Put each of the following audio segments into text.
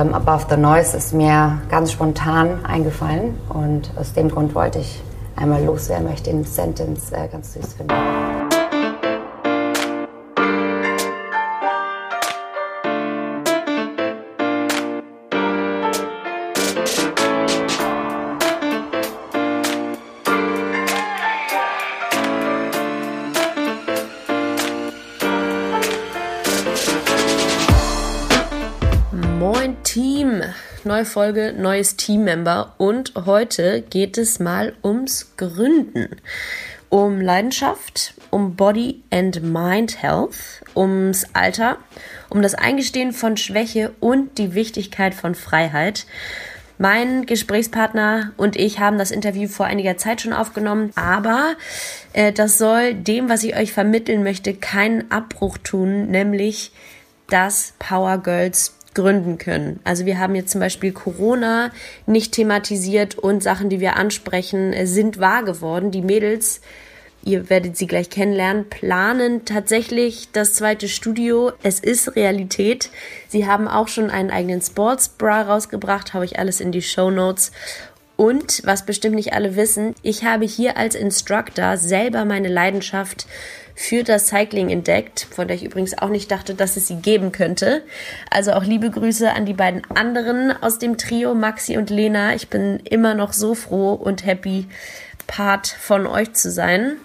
ähm, Above the Noise ist mir ganz spontan eingefallen und aus dem Grund wollte ich einmal loswerden, weil ich den Sentence äh, ganz süß finde. Neue Folge, neues Teammember und heute geht es mal ums Gründen. Um Leidenschaft, um Body and Mind Health, ums Alter, um das Eingestehen von Schwäche und die Wichtigkeit von Freiheit. Mein Gesprächspartner und ich haben das Interview vor einiger Zeit schon aufgenommen, aber äh, das soll dem, was ich euch vermitteln möchte, keinen Abbruch tun, nämlich dass Power Girls gründen können. Also wir haben jetzt zum Beispiel Corona nicht thematisiert und Sachen, die wir ansprechen, sind wahr geworden. Die Mädels, ihr werdet sie gleich kennenlernen, planen tatsächlich das zweite Studio. Es ist Realität. Sie haben auch schon einen eigenen Sportsbra rausgebracht, habe ich alles in die Show Notes. Und was bestimmt nicht alle wissen, ich habe hier als Instructor selber meine Leidenschaft für das Cycling entdeckt, von der ich übrigens auch nicht dachte, dass es sie geben könnte. Also auch liebe Grüße an die beiden anderen aus dem Trio, Maxi und Lena. Ich bin immer noch so froh und happy, Part von euch zu sein.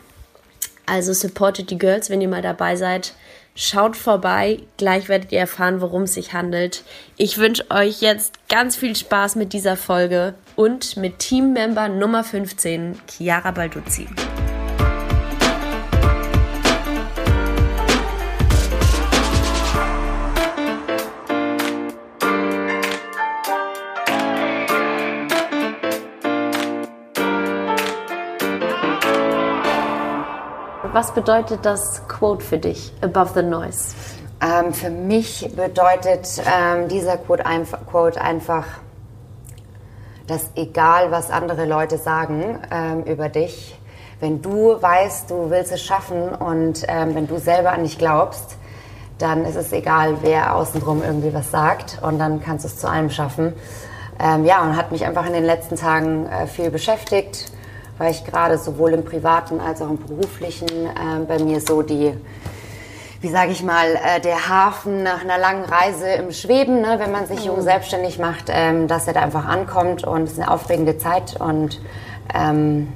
Also supportet die Girls, wenn ihr mal dabei seid. Schaut vorbei, gleich werdet ihr erfahren, worum es sich handelt. Ich wünsche euch jetzt ganz viel Spaß mit dieser Folge und mit Teammember Nummer 15, Chiara Balduzzi. Was bedeutet das Quote für dich, Above the Noise? Ähm, für mich bedeutet ähm, dieser Quote, einf Quote, einfach, dass egal was andere Leute sagen ähm, über dich, wenn du weißt, du willst es schaffen und ähm, wenn du selber an dich glaubst, dann ist es egal, wer außenrum irgendwie was sagt und dann kannst du es zu allem schaffen. Ähm, ja, und hat mich einfach in den letzten Tagen äh, viel beschäftigt weil ich gerade sowohl im privaten als auch im beruflichen äh, bei mir so die, wie sage ich mal, äh, der Hafen nach einer langen Reise im Schweben, ne, wenn man sich jung mhm. selbstständig macht, ähm, dass er da einfach ankommt und es ist eine aufregende Zeit und ähm,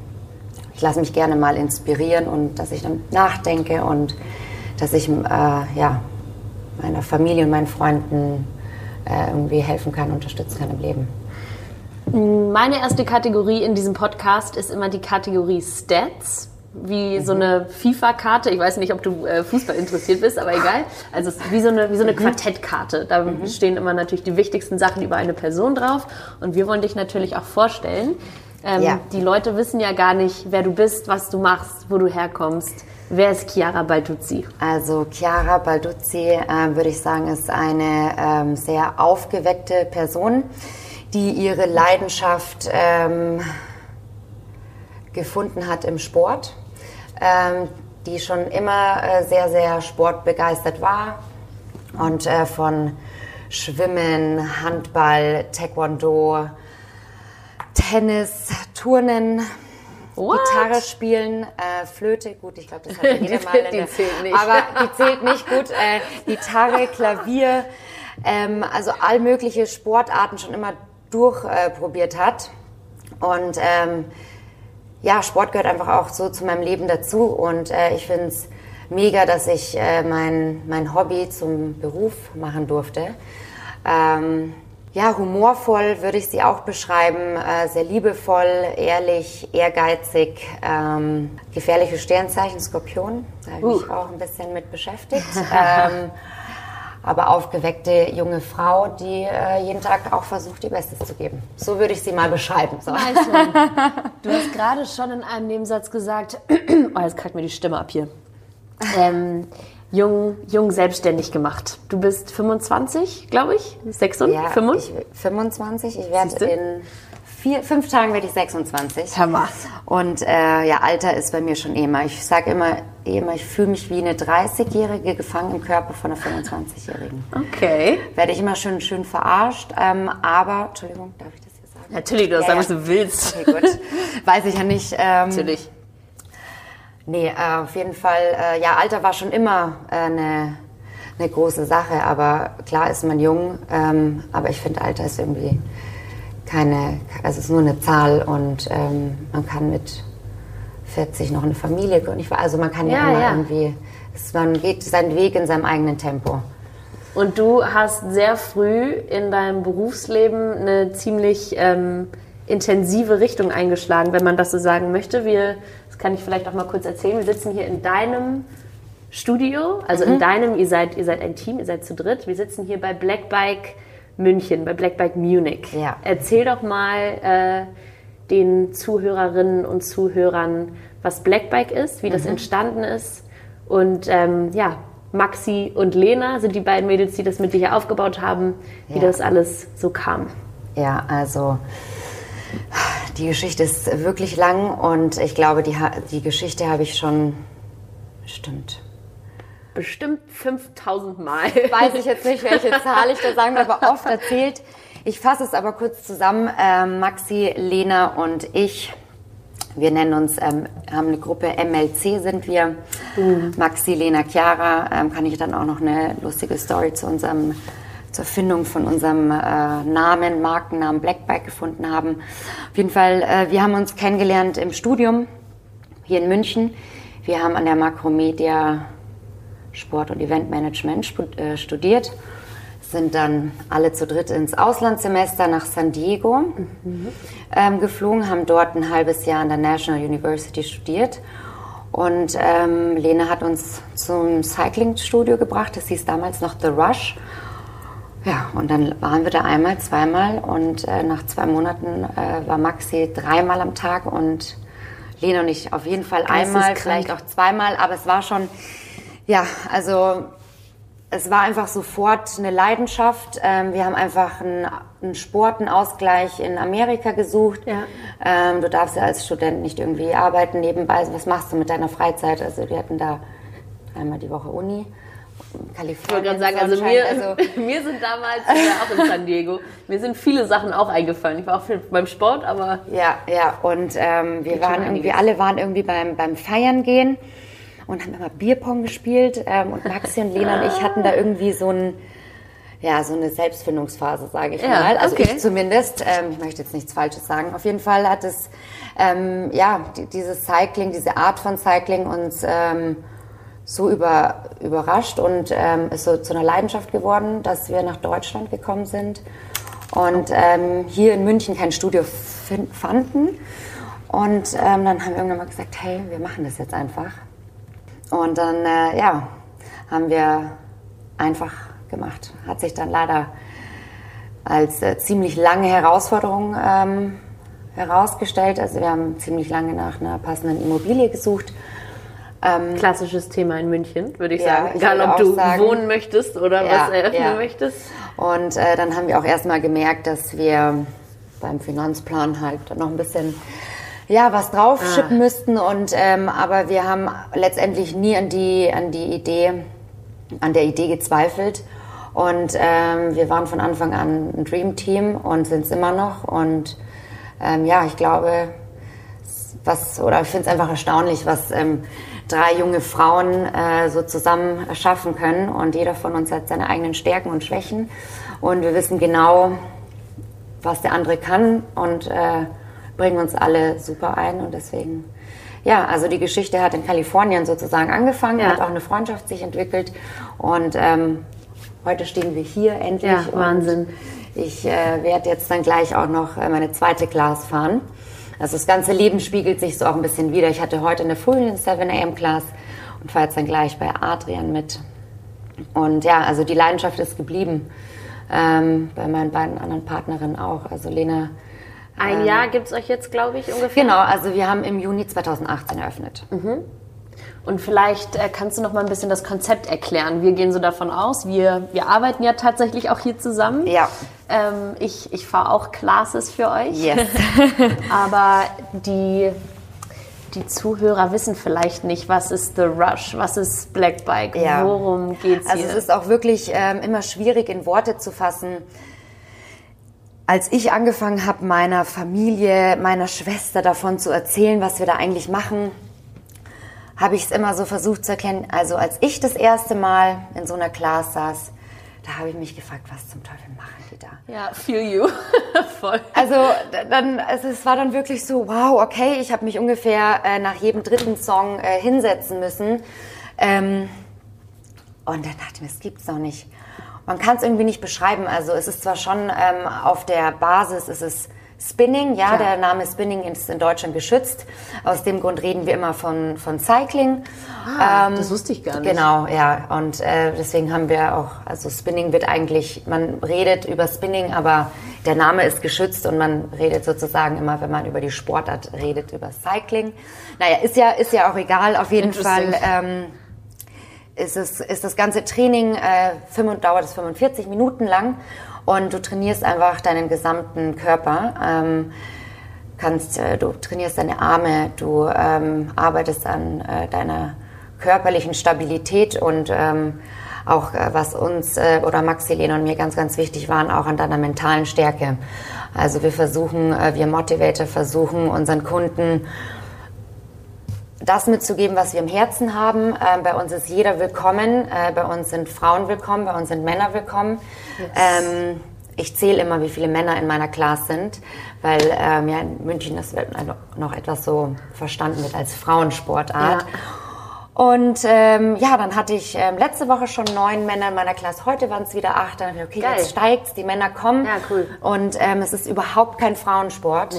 ich lasse mich gerne mal inspirieren und dass ich dann nachdenke und dass ich äh, ja, meiner Familie und meinen Freunden äh, irgendwie helfen kann, unterstützen kann im Leben. Meine erste Kategorie in diesem Podcast ist immer die Kategorie Stats wie so eine FIFA-Karte. Ich weiß nicht, ob du äh, Fußball interessiert bist, aber egal. Also wie so eine, wie so eine mhm. Quartettkarte. Da mhm. stehen immer natürlich die wichtigsten Sachen über eine Person drauf. Und wir wollen dich natürlich auch vorstellen. Ähm, ja. Die Leute wissen ja gar nicht, wer du bist, was du machst, wo du herkommst. Wer ist Chiara Balduzzi? Also Chiara Balduzzi, äh, würde ich sagen, ist eine ähm, sehr aufgeweckte Person die ihre Leidenschaft ähm, gefunden hat im Sport, ähm, die schon immer äh, sehr, sehr sportbegeistert war und äh, von Schwimmen, Handball, Taekwondo, Tennis, Turnen, What? Gitarre spielen, äh, Flöte, gut, ich glaube, das hat jeder mal. die, die zählt nicht. Aber die zählt nicht gut. Äh, Gitarre, Klavier, ähm, also all mögliche Sportarten schon immer durchprobiert äh, hat. Und ähm, ja, Sport gehört einfach auch so zu meinem Leben dazu. Und äh, ich finde es mega, dass ich äh, mein, mein Hobby zum Beruf machen durfte. Ähm, ja, humorvoll würde ich sie auch beschreiben, äh, sehr liebevoll, ehrlich, ehrgeizig, ähm, gefährliche Sternzeichen, Skorpion, da habe ich uh. mich auch ein bisschen mit beschäftigt. ähm, aber aufgeweckte junge Frau, die äh, jeden Tag auch versucht, ihr Bestes zu geben. So würde ich sie mal beschreiben. So. du hast gerade schon in einem Nebensatz gesagt, oh, jetzt kackt mir die Stimme ab hier. Ähm, jung, jung selbstständig gemacht. Du bist 25, glaube ich? 26? Ja, 25? Ich, 25. Ich werde in vier, fünf Tagen werde ich 26. Hammer. Und äh, ja, Alter ist bei mir schon eh immer. Ich sage immer, immer, ich fühle mich wie eine 30-Jährige gefangen im Körper von einer 25-Jährigen. Okay. Werde ich immer schön, schön verarscht. Ähm, aber, Entschuldigung, darf ich das hier sagen? Natürlich, du darfst Ja, sagen, was du willst. Okay, gut. Weiß ich ja nicht. Ähm, Natürlich. Nee, äh, auf jeden Fall, äh, ja, Alter war schon immer äh, eine, eine große Sache, aber klar ist man jung, ähm, aber ich finde, Alter ist irgendwie keine, also es ist nur eine Zahl und ähm, man kann mit 40 noch eine Familie gründen. Also man kann ja, Ja, immer ja. irgendwie, es, man geht seinen Weg in seinem eigenen Tempo. Und du hast sehr früh in deinem Berufsleben eine ziemlich ähm, intensive Richtung eingeschlagen, wenn man das so sagen möchte. Wir, das kann ich vielleicht auch mal kurz erzählen. Wir sitzen hier in deinem Studio, also Mhm. in deinem, ihr seid, ihr seid ein Team, ihr seid zu dritt. Wir sitzen hier bei Black Bike München, bei Black Bike Munich. Ja. Erzähl doch mal äh, den Zuhörerinnen und Zuhörern, was Black Bike ist, wie das Mhm. entstanden ist. Und ähm, ja, Maxi und Lena sind die beiden Mädels, die das mit dir hier aufgebaut haben, wie Ja. das alles so kam. Ja, also die Geschichte ist wirklich lang und ich glaube, die, die Geschichte habe ich schon, stimmt, Bestimmt 5000 Mal. weiß ich jetzt nicht, welche Zahl ich da sagen will, aber oft erzählt. Ich fasse es aber kurz zusammen. Ähm, Maxi, Lena und ich, wir nennen uns, ähm, haben eine Gruppe MLC sind wir. Maxi, Lena, Chiara. Ähm, kann ich dann auch noch eine lustige Story zu unserem zur Findung von unserem äh, Namen, Markennamen Blackbike gefunden haben. Auf jeden Fall, äh, wir haben uns kennengelernt im Studium hier in München. Wir haben an der Makromedia Sport- und Eventmanagement äh, studiert, sind dann alle zu dritt ins Auslandssemester nach San Diego ähm, geflogen, haben dort ein halbes Jahr an der National University studiert. Und ähm, Lena hat uns zum Cyclingstudio gebracht, das hieß damals noch The Rush. Ja, und dann waren wir da einmal, zweimal und äh, nach zwei Monaten äh, war Maxi dreimal am Tag und Lena und ich auf jeden Fall einmal, vielleicht auch zweimal, aber es war schon, ja, also es war einfach sofort eine Leidenschaft. Ähm, wir haben einfach einen, einen Sport, einen Ausgleich in Amerika gesucht. Ja. Ähm, du darfst ja als Student nicht irgendwie arbeiten nebenbei. Was machst du mit deiner Freizeit? Also wir hatten da einmal die Woche Uni. Kalifornien. Ich wollte gerade sagen, also mir, also mir sind damals, auch in San Diego, mir sind viele Sachen auch eingefallen. Ich war auch viel beim Sport, aber Ja, ja, und ähm, wir waren irgendwie, alle waren irgendwie beim, beim Feiern gehen und haben immer Bierpong gespielt. Ähm, und Maxi und Lena und ich hatten da irgendwie so ein, ja, so eine Selbstfindungsphase, sage ich Ja, mal. Also okay. ich zumindest. Ähm, ich möchte jetzt nichts Falsches sagen. Auf jeden Fall hat es, ähm, ja, die, dieses Cycling, diese Art von Cycling uns ähm, so über, überrascht und ähm, ist so zu einer Leidenschaft geworden, dass wir nach Deutschland gekommen sind und ähm, hier in München kein Studio fanden. Und ähm, dann haben wir irgendwann mal gesagt, hey, wir machen das jetzt einfach. Und dann, äh, ja, haben wir einfach gemacht. Hat sich dann leider als äh, ziemlich lange Herausforderung ähm, herausgestellt. Also wir haben ziemlich lange nach einer passenden Immobilie gesucht. klassisches Thema in München, würde ich Ja, sagen. ich Egal, würde ob du sagen- wohnen möchtest oder Ja, was eröffnen ja. möchtest. Und äh, dann haben wir auch erstmal gemerkt, dass wir beim Finanzplan halt noch ein bisschen ja, was draufschippen Ah. müssten. Und, ähm, aber wir haben letztendlich nie an die, an die Idee, an der Idee gezweifelt. Und ähm, wir waren von Anfang an ein Dream Team und sind es immer noch. Und ähm, ja, ich glaube, was, oder ich finde es einfach erstaunlich, was ähm, drei junge Frauen äh, so zusammen erschaffen können. Und jeder von uns hat seine eigenen Stärken und Schwächen. Und wir wissen genau, was der andere kann und äh, bringen uns alle super ein. Und deswegen, ja, also die Geschichte hat in Kalifornien sozusagen angefangen, Ja. hat auch eine Freundschaft sich entwickelt. Und ähm, heute stehen wir hier endlich. Ja, Wahnsinn. Ich äh, werde jetzt dann gleich auch noch äh, meine zweite Class fahren. Also das ganze Leben spiegelt sich so auch ein bisschen wieder. Ich hatte heute in der Früh eine 7 a.m. Class und fahre jetzt dann gleich bei Adrian mit. Und ja, also die Leidenschaft ist geblieben. Ähm, bei meinen beiden anderen Partnerinnen auch. Also Lena. Ein Jahr gibt es euch jetzt, glaube ich, ungefähr. Genau, also wir haben im Juni 2018 eröffnet. Und vielleicht äh, kannst du noch mal ein bisschen das Konzept erklären. Wir gehen so davon aus, wir, wir arbeiten ja tatsächlich auch hier zusammen. Ja. Ähm, ich ich fahre auch Classes für euch. Yes. Aber die, die Zuhörer wissen vielleicht nicht, was ist The Rush, was ist Black Bike, Ja. worum geht's Also hier? es ist auch wirklich ähm, immer schwierig in Worte zu fassen. Als ich angefangen habe, meiner Familie, meiner Schwester davon zu erzählen, was wir da eigentlich machen, habe ich es immer so versucht zu erkennen. Also als ich das erste Mal in so einer Class saß, da habe ich mich gefragt, was zum Teufel machen die da? ja, feel you. Voll. Also dann, also es war dann wirklich so, wow, okay, ich habe mich ungefähr äh, nach jedem dritten Song äh, hinsetzen müssen. Ähm, und dann dachte ich mir, das gibt's doch nicht. Man kann es irgendwie nicht beschreiben. Also es ist zwar schon ähm, auf der Basis, es ist Spinning, ja, Klar. der Name Spinning ist in Deutschland geschützt. Aus dem Grund reden wir immer von, von Cycling. Ah, das wusste ich gar nicht. Genau, ja. Und äh, deswegen haben wir auch, also Spinning wird eigentlich, man redet über Spinning, aber der Name ist geschützt und man redet sozusagen immer, wenn man über die Sportart redet, über Cycling. Naja, ist ja, ist ja auch egal. Auf jeden Fall ähm, ist, es, ist das ganze Training, äh, 5, dauert es 45 Minuten lang und du trainierst einfach deinen gesamten Körper. Ähm, kannst, äh, du trainierst deine Arme, du ähm, arbeitest an äh, deiner körperlichen Stabilität und ähm, auch äh, was uns äh, oder Maxi, Lena und mir ganz, ganz wichtig waren, auch an deiner mentalen Stärke. Also wir versuchen, äh, wir Motivator versuchen unseren Kunden das mitzugeben, was wir im Herzen haben. Äh, bei uns ist jeder willkommen, äh, bei uns sind Frauen willkommen, bei uns sind Männer willkommen. Ähm, ich zähle immer, wie viele Männer in meiner Class sind, weil ähm, ja, in München das wird noch etwas so verstanden wird als Frauensportart. Ja. Und ähm, ja, dann hatte ich ähm, letzte Woche schon neun Männer in meiner Klasse. Heute waren es wieder acht. Dann dachte ich, okay, Geil. jetzt steigt's, die Männer kommen. Ja, cool. Und ähm, es ist überhaupt kein Frauensport.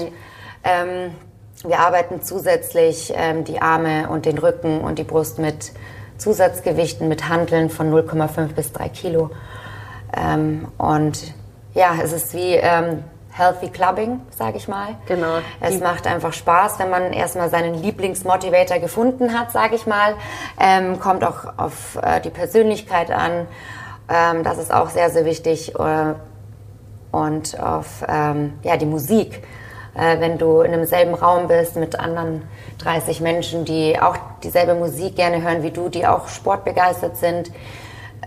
Ähm, wir arbeiten zusätzlich ähm, die Arme und den Rücken und die Brust mit Zusatzgewichten, mit Hanteln von 0,5 bis 3 Kilo. Ähm, und ja, es ist wie ähm, Healthy Clubbing, sage ich mal. Genau. Es Die- macht einfach Spaß, wenn man erstmal seinen Lieblingsmotivator gefunden hat, sage ich mal. Ähm, kommt auch auf äh, die Persönlichkeit an. Ähm, das ist auch sehr, sehr wichtig. Äh, und auf ähm, ja, die Musik. Äh, wenn du in einem selben Raum bist mit anderen 30 Menschen, die auch dieselbe Musik gerne hören wie du, die auch sportbegeistert sind,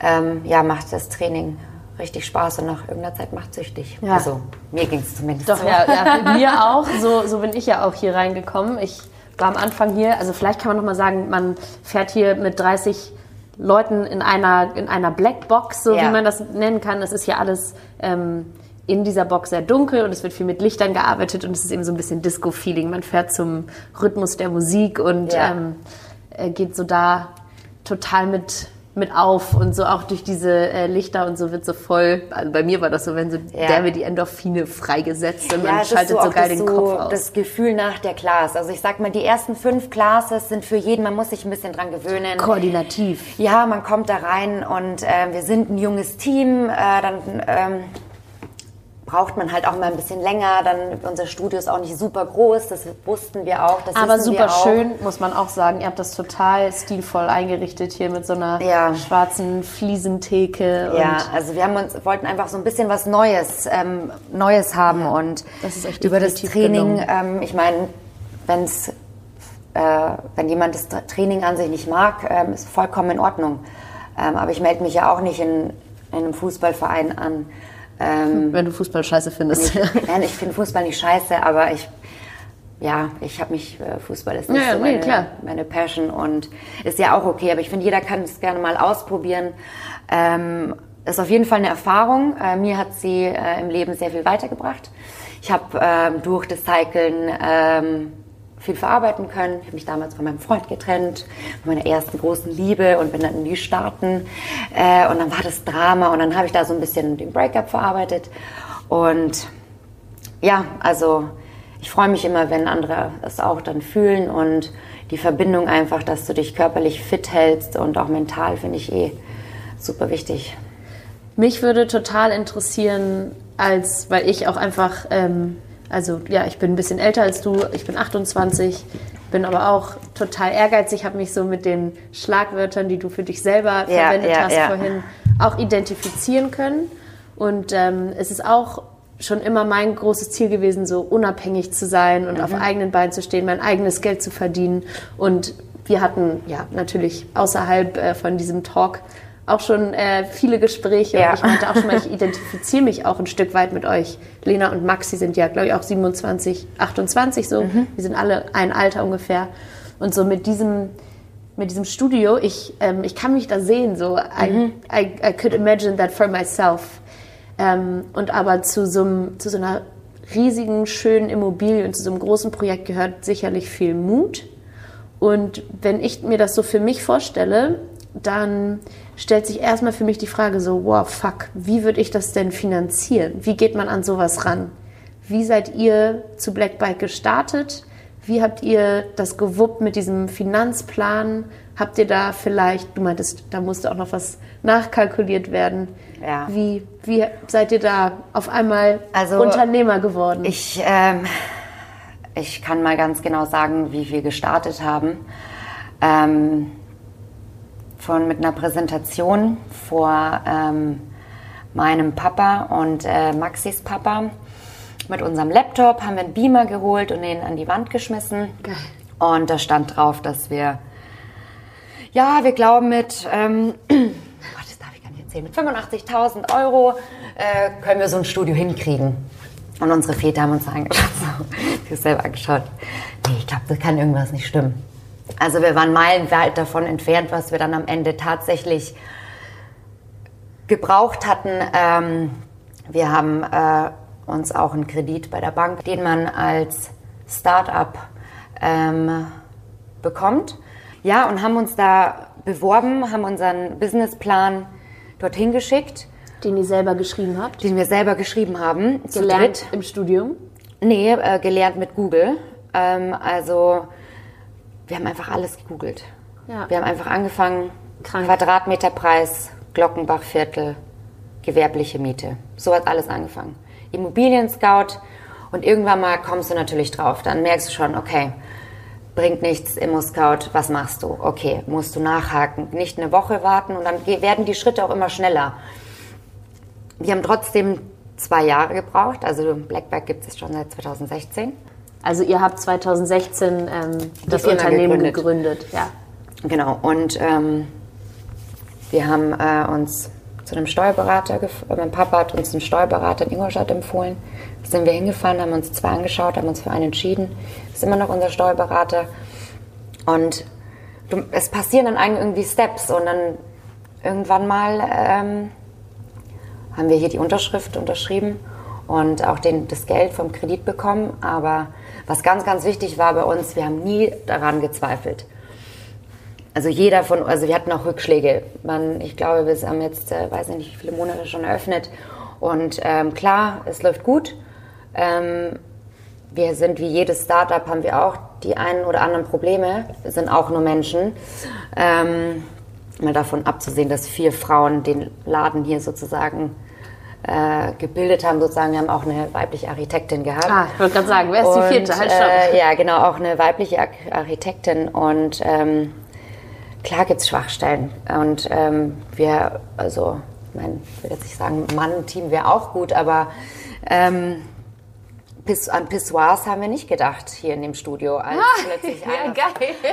ähm, ja, macht das Training richtig Spaß und nach irgendeiner Zeit macht süchtig. Ja. Also mir ging es zumindest Doch, so. ja, ja, mir auch. So, so bin ich ja auch hier reingekommen. Ich war am Anfang hier, also vielleicht kann man noch mal sagen, man fährt hier mit 30 Leuten in einer, in einer Blackbox, so Ja. wie man das nennen kann. Es ist hier alles ähm, in dieser Box sehr dunkel und es wird viel mit Lichtern gearbeitet und es ist eben so ein bisschen Disco-Feeling. Man fährt zum Rhythmus der Musik und Ja. ähm, äh, geht so da total mit mit auf und so auch durch diese äh, Lichter und so wird so voll, also bei mir war das so, wenn so Ja. derbe die Endorphine freigesetzt und man es schaltet so, auch geil den so Kopf aus. Das Gefühl nach der Class. Also ich sag mal, die ersten fünf Classes sind für jeden, man muss sich ein bisschen dran gewöhnen. Koordinativ. Ja, man kommt da rein und ähm, wir sind ein junges Team. Äh, dann ähm, braucht man halt auch mal ein bisschen länger. Dann unser Studio ist auch nicht super groß, das wussten wir auch. Das Aber super schön, muss man auch sagen. Ihr habt das total stilvoll eingerichtet hier mit so einer Ja. schwarzen Fliesentheke. Ja, also wir haben uns, wollten einfach so ein bisschen was Neues, ähm, Neues haben und das ist echt über das Training, ähm, ich meine, wenn's, äh, wenn jemand das Tra- Training an sich nicht mag, ähm, ist vollkommen in Ordnung. Ähm, aber ich melde mich ja auch nicht in, in einem Fußballverein an. Ähm, wenn du Fußball scheiße findest. Nein, ich finde Fußball nicht scheiße, aber ich, ja, ich habe mich, äh, Fußball ist nicht Ja, so nee, meine, klar. meine Passion und ist ja auch okay, aber ich finde, jeder kann es gerne mal ausprobieren. Ähm, ist auf jeden Fall eine Erfahrung. Äh, mir hat sie äh, im Leben sehr viel weitergebracht. Ich habe ähm, durch das Cyclen ähm, viel verarbeiten können. Ich habe mich damals von meinem Freund getrennt, von meiner ersten großen Liebe und bin dann in die Staaten. Äh, und dann war das Drama und dann habe ich da so ein bisschen den Breakup verarbeitet. Und ja, also ich freue mich immer, wenn andere das auch dann fühlen und die Verbindung einfach, dass du dich körperlich fit hältst und auch mental finde ich eh super wichtig. Mich würde total interessieren, als, weil ich auch einfach, ähm, also ja, ich bin ein bisschen älter als du, ich bin 28, bin aber auch total ehrgeizig, habe mich so mit den Schlagwörtern, die du für dich selber Ja, verwendet ja, hast ja. vorhin, auch identifizieren können. Und ähm, es ist auch schon immer mein großes Ziel gewesen, so unabhängig zu sein und mhm. auf eigenen Beinen zu stehen, mein eigenes Geld zu verdienen. Und wir hatten ja natürlich außerhalb äh, von diesem Talk auch schon äh, viele Gespräche. Ja. Und ich meinte auch schon mal, ich identifiziere mich auch ein Stück weit mit euch. Lena und Maxi sind ja, glaube ich, auch 27, 28 so. Mhm. Wir sind alle ein Alter ungefähr. Und so mit diesem, mit diesem Studio, ich, ähm, ich kann mich da sehen. So, mhm. I, I, I could imagine that for myself. Ähm, und aber zu so, zu so einer riesigen, schönen Immobilie und zu so einem großen Projekt gehört sicherlich viel Mut. Und wenn ich mir das so für mich vorstelle, dann stellt sich erstmal für mich die Frage so, wow, fuck, wie würde ich das denn finanzieren? Wie geht man an sowas ran? Wie seid ihr zu Black Bike gestartet? Wie habt ihr das gewuppt mit diesem Finanzplan? Habt ihr da vielleicht, du meintest, da musste auch noch was nachkalkuliert werden. Ja. Wie, wie seid ihr da auf einmal also, Unternehmer geworden? Ich, ähm, ich kann mal ganz genau sagen, wie wir gestartet haben. Ähm, von mit einer Präsentation vor ähm, meinem Papa und äh, Maxis Papa. Mit unserem Laptop haben wir einen Beamer geholt und den an die Wand geschmissen. Geil. Und da stand drauf, dass wir, ja, wir glauben mit, ähm, das darf ich gar nicht erzählen, mit 85.000 Euro äh, können wir so ein Studio hinkriegen. Und unsere Väter haben uns angeschaut, so, selber angeschaut. Nee, ich glaube, das kann irgendwas nicht stimmen. Also wir waren meilenweit davon entfernt, was wir dann am Ende tatsächlich gebraucht hatten. Ähm, wir haben äh, uns auch einen Kredit bei der Bank, den man als Start-up ähm, bekommt. Ja, und haben uns da beworben, haben unseren Businessplan dorthin geschickt. Den ihr selber geschrieben habt? Den wir selber geschrieben haben. Gelernt im Studium? Nee, äh, gelernt mit Google. Ähm, also wir haben einfach alles gegoogelt. Ja. Wir haben einfach angefangen, Krank. Quadratmeterpreis, Glockenbachviertel, gewerbliche Miete. So hat alles angefangen. Immobilien-Scout und irgendwann mal kommst du natürlich drauf. Dann merkst du schon, okay, bringt nichts, Immo-Scout, was machst du? Okay, musst du nachhaken, nicht eine Woche warten und dann werden die Schritte auch immer schneller. Wir haben trotzdem zwei Jahre gebraucht, also Blackback gibt es schon seit 2016. Also ihr habt 2016 ähm, das Unternehmen gegründet. gegründet. Ja. Genau. Und ähm, wir haben äh, uns zu einem Steuerberater, äh, mein Papa hat uns einen Steuerberater in Ingolstadt empfohlen. Da sind wir hingefahren, haben uns zwei angeschaut, haben uns für einen entschieden. Das ist immer noch unser Steuerberater. Und du, es passieren dann eigentlich irgendwie Steps und dann irgendwann mal ähm, haben wir hier die Unterschrift unterschrieben und auch den, das Geld vom Kredit bekommen. Aber was ganz, ganz wichtig war bei uns, wir haben nie daran gezweifelt. Also jeder von, also wir hatten auch Rückschläge. Man, ich glaube, wir haben jetzt, äh, weiß ich nicht, wie viele Monate schon eröffnet. Und ähm, klar, es läuft gut. Ähm, wir sind wie jedes Startup, haben wir auch die einen oder anderen Probleme. Wir sind auch nur Menschen. Ähm, mal davon abzusehen, dass vier Frauen den Laden hier sozusagen äh, gebildet haben, sozusagen. Wir haben auch eine weibliche Architektin gehabt. Ah, ich wollte gerade sagen, wer ist die vierte? Halt äh, ja, genau, auch eine weibliche Architektin. Und ähm, klar gibt es Schwachstellen. Und ähm, wir, also, ich, mein, ich will jetzt nicht sagen, Mann-Team wäre auch gut, aber ähm, Piss, an Pissoirs haben wir nicht gedacht hier in dem Studio, als ah, plötzlich ja, einer,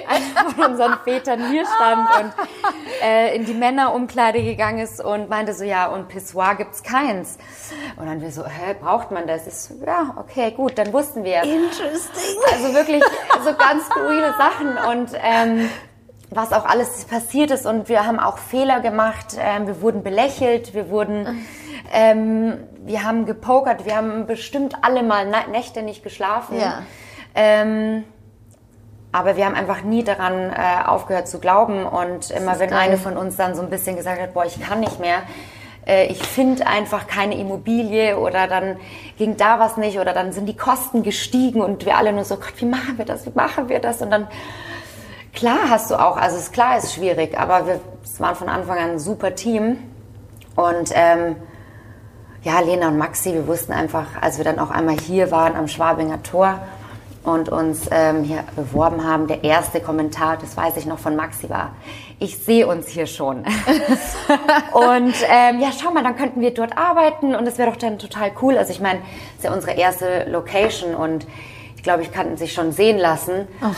einer, von unseren Vätern hier stand und äh, in die Männerumkleide gegangen ist und meinte so, ja, und Pissoir gibt's keins. Und dann wir so, hä, braucht man das? Ist, ja, okay, gut, dann wussten wir. Interesting. Also wirklich so ganz skurrile Sachen und ähm, was auch alles passiert ist und wir haben auch Fehler gemacht, ähm, wir wurden belächelt, wir wurden ähm, wir haben gepokert, wir haben bestimmt alle mal Nächte nicht geschlafen. Ja. Ähm, aber wir haben einfach nie daran äh, aufgehört zu glauben. Und immer wenn geil. eine von uns dann so ein bisschen gesagt hat, boah, ich kann nicht mehr, äh, ich finde einfach keine Immobilie oder dann ging da was nicht oder dann sind die Kosten gestiegen und wir alle nur so, Gott, wie machen wir das, wie machen wir das? Und dann, klar hast du auch, also ist klar, ist schwierig, aber wir es waren von Anfang an ein super Team. Und ähm, ja, Lena und Maxi, wir wussten einfach, als wir dann auch einmal hier waren am Schwabinger Tor und uns ähm, hier beworben haben, der erste Kommentar, das weiß ich noch von Maxi war, ich sehe uns hier schon. und ähm, ja, schau mal, dann könnten wir dort arbeiten und es wäre doch dann total cool. Also ich meine, es ist ja unsere erste Location und ich glaube, ich kann sich schon sehen lassen. Oh,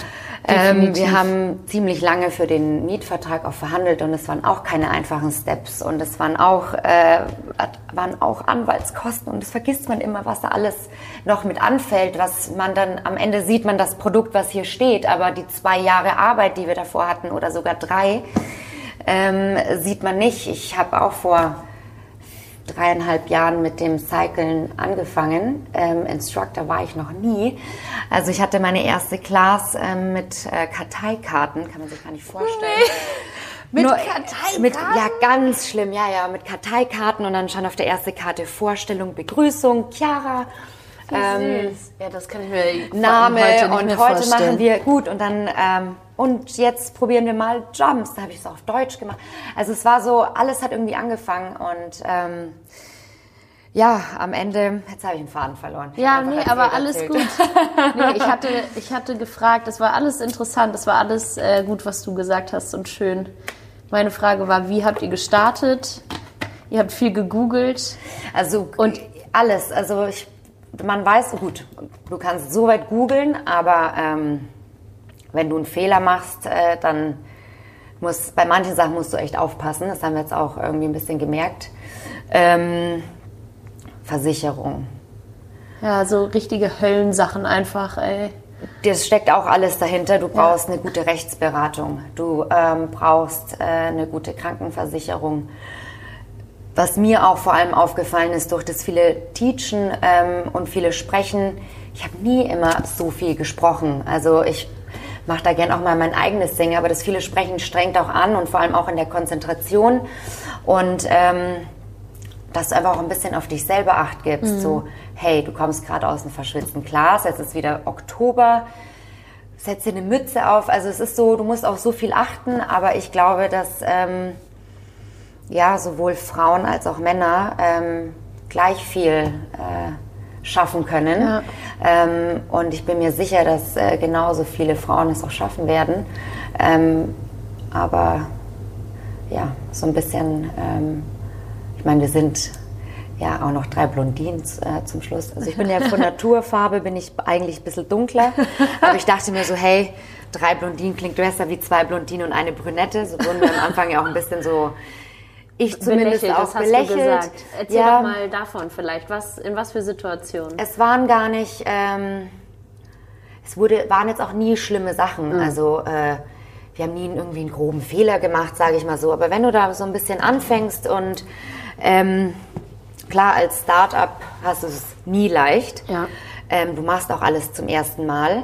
ähm, wir haben ziemlich lange für den Mietvertrag auch verhandelt und es waren auch keine einfachen Steps und es waren auch, äh, waren auch Anwaltskosten und das vergisst man immer, was da alles noch mit anfällt, was man dann am Ende sieht man das Produkt, was hier steht, aber die zwei Jahre Arbeit, die wir davor hatten oder sogar drei, ähm, sieht man nicht. Ich habe auch vor dreieinhalb Jahren mit dem Cyclen angefangen. Ähm, Instructor war ich noch nie. Also ich hatte meine erste Class ähm, mit äh, Karteikarten, kann man sich gar nicht vorstellen. Nee. Mit Nur, Karteikarten? Mit, ja, ganz schlimm, ja, ja, mit Karteikarten und dann schon auf der ersten Karte Vorstellung, Begrüßung, Chiara. Ähm, ja, das kann ich mir Name heute und heute vorstellen. machen wir gut und dann ähm, und jetzt probieren wir mal Jumps. Da habe ich es auf Deutsch gemacht. Also es war so, alles hat irgendwie angefangen und ähm, ja, am Ende, jetzt habe ich den Faden verloren. Ich ja, nee, aber alles erzählt. gut. nee, ich hatte, ich hatte gefragt, das war alles interessant, das war alles äh, gut, was du gesagt hast und schön. Meine Frage war, wie habt ihr gestartet? Ihr habt viel gegoogelt. Also und alles. Also ich, man weiß, gut, du kannst so weit googeln, aber ähm, wenn du einen Fehler machst, äh, dann muss, bei manchen Sachen musst du echt aufpassen. Das haben wir jetzt auch irgendwie ein bisschen gemerkt. Ähm, Versicherung. Ja, so richtige Höllensachen einfach, ey. Das steckt auch alles dahinter. Du brauchst ja. eine gute Rechtsberatung. Du ähm, brauchst äh, eine gute Krankenversicherung. Was mir auch vor allem aufgefallen ist, durch das viele Teachen ähm, und viele Sprechen, ich habe nie immer so viel gesprochen. Also ich mache da gern auch mal mein eigenes Singen, aber das viele Sprechen strengt auch an und vor allem auch in der Konzentration. Und ähm, dass du einfach auch ein bisschen auf dich selber Acht gibst. Mhm. So, hey, du kommst gerade aus einem verschwitzten Glas, jetzt ist wieder Oktober, setz dir eine Mütze auf. Also es ist so, du musst auf so viel achten, aber ich glaube, dass ähm, ja, sowohl Frauen als auch Männer ähm, gleich viel äh, schaffen können. Ja. Ähm, und ich bin mir sicher, dass äh, genauso viele Frauen es auch schaffen werden. Ähm, aber ja, so ein bisschen ähm, ich meine, wir sind ja auch noch drei Blondinen äh, zum Schluss. Also ich bin ja von Naturfarbe, bin ich eigentlich ein bisschen dunkler. Aber ich dachte mir so, hey, drei Blondinen klingt besser wie zwei Blondinen und eine Brünette. So wurden wir am Anfang ja auch ein bisschen so, ich zumindest belächelt, auch das belächelt. Hast du gesagt. Erzähl ja, doch mal davon vielleicht. Was, in was für Situationen? Es waren gar nicht, ähm, es wurde, waren jetzt auch nie schlimme Sachen. Mhm. Also äh, wir haben nie irgendwie einen groben Fehler gemacht, sage ich mal so. Aber wenn du da so ein bisschen anfängst und ähm, klar, als Start-up hast du es nie leicht. Ja. Ähm, du machst auch alles zum ersten Mal.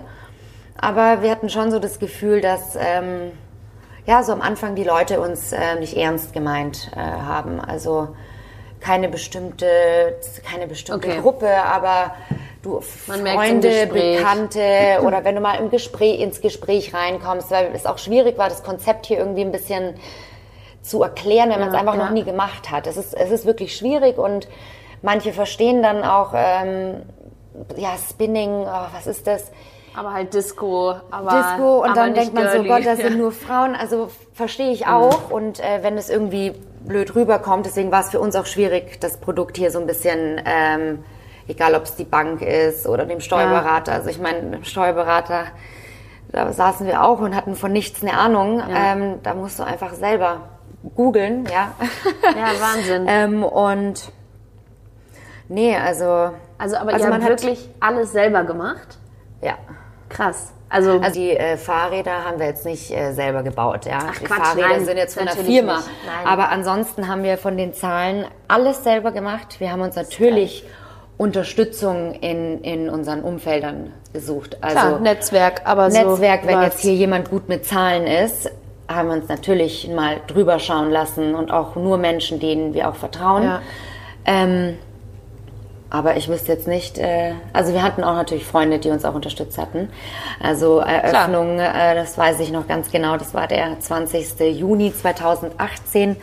Aber wir hatten schon so das Gefühl, dass ähm, ja, so am Anfang die Leute uns äh, nicht ernst gemeint äh, haben. Also keine bestimmte, keine bestimmte okay. Gruppe, aber du Man Freunde, Bekannte oder wenn du mal im Gespräch ins Gespräch reinkommst, weil es auch schwierig war, das Konzept hier irgendwie ein bisschen zu erklären, wenn man es einfach ja. noch nie gemacht hat. Es ist, es ist wirklich schwierig und manche verstehen dann auch, ähm, ja, Spinning, oh, was ist das? Aber halt Disco. Aber, Disco und aber dann denkt man girly. so, Gott, das sind nur Frauen. Also verstehe ich auch. Mhm. Und äh, wenn es irgendwie blöd rüberkommt, deswegen war es für uns auch schwierig, das Produkt hier so ein bisschen, ähm, egal ob es die Bank ist oder dem Steuerberater. Ja. Also ich meine, dem Steuerberater, da saßen wir auch und hatten von nichts eine Ahnung. Ja. Ähm, da musst du einfach selber googeln, ja. Ja, Wahnsinn. ähm, und nee, also. Also, aber also ihr habt wirklich alles selber gemacht? Ja. Krass. Also, also die äh, Fahrräder haben wir jetzt nicht äh, selber gebaut, ja. Ach, die Quatsch, Fahrräder nein, sind jetzt von der Firma. Aber ansonsten haben wir von den Zahlen alles selber gemacht. Wir haben uns natürlich Unterstützung in, in unseren Umfeldern gesucht. Also Klar, Netzwerk, aber Netzwerk, so wenn jetzt hier jemand gut mit Zahlen ist, haben wir uns natürlich mal drüber schauen lassen und auch nur Menschen, denen wir auch vertrauen. Ja. Ähm, aber ich wüsste jetzt nicht, äh, also wir hatten auch natürlich Freunde, die uns auch unterstützt hatten. Also Eröffnung, äh, das weiß ich noch ganz genau, das war der 20. Juni 2018.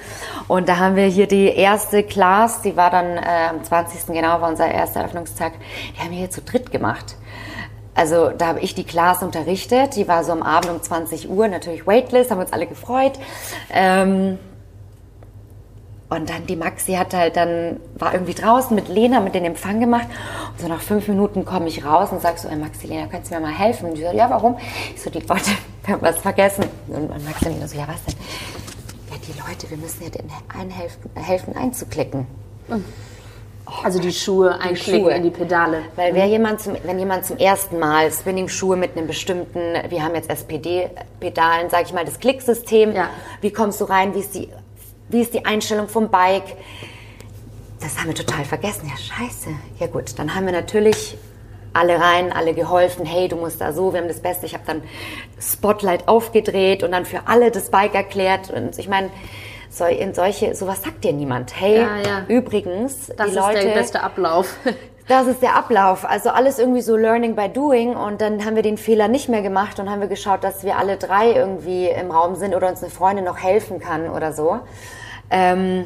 Und da haben wir hier die erste Class, die war dann äh, am 20. genau, war unser erster Eröffnungstag, die haben wir hier zu dritt gemacht. also da habe ich die Class unterrichtet. Die war so am Abend um 20 Uhr, natürlich Waitlist, haben uns alle gefreut. Ähm, und dann die Maxi hat halt dann, war irgendwie draußen mit Lena mit den Empfang gemacht. Und so nach fünf Minuten komme ich raus und sag so, ey Maxi, Lena, kannst du mir mal helfen? Und die so, ja, warum? Ich so, die Leute, wir haben was vergessen. Und Maxi Lena so, ja, was denn? Ja, die Leute, wir müssen ja denen einhelfen, helfen einzuklicken. Also die Schuhe einklicken Schuhe. in die Pedale. Weil wer jemand zum, wenn jemand zum ersten Mal Spinning-Schuhe mit einem bestimmten, wir haben jetzt SPD-Pedalen, sag ich mal, das Klicksystem, Ja. wie kommst du rein, wie ist, die, wie ist die Einstellung vom Bike, das haben wir total vergessen. Ja, scheiße. Ja gut, dann haben wir natürlich alle rein, alle geholfen, hey, du musst da so, wir haben das Beste. Ich habe dann Spotlight aufgedreht und dann für alle das Bike erklärt. Und ich meine, so, in solche, sowas sagt dir niemand. Hey, Ja, ja. übrigens, Das die ist Leute... der beste Ablauf. Das ist der Ablauf. Also alles irgendwie so Learning by Doing. Und dann haben wir den Fehler nicht mehr gemacht und haben wir geschaut, dass wir alle drei irgendwie im Raum sind oder uns eine Freundin noch helfen kann oder so. Ähm,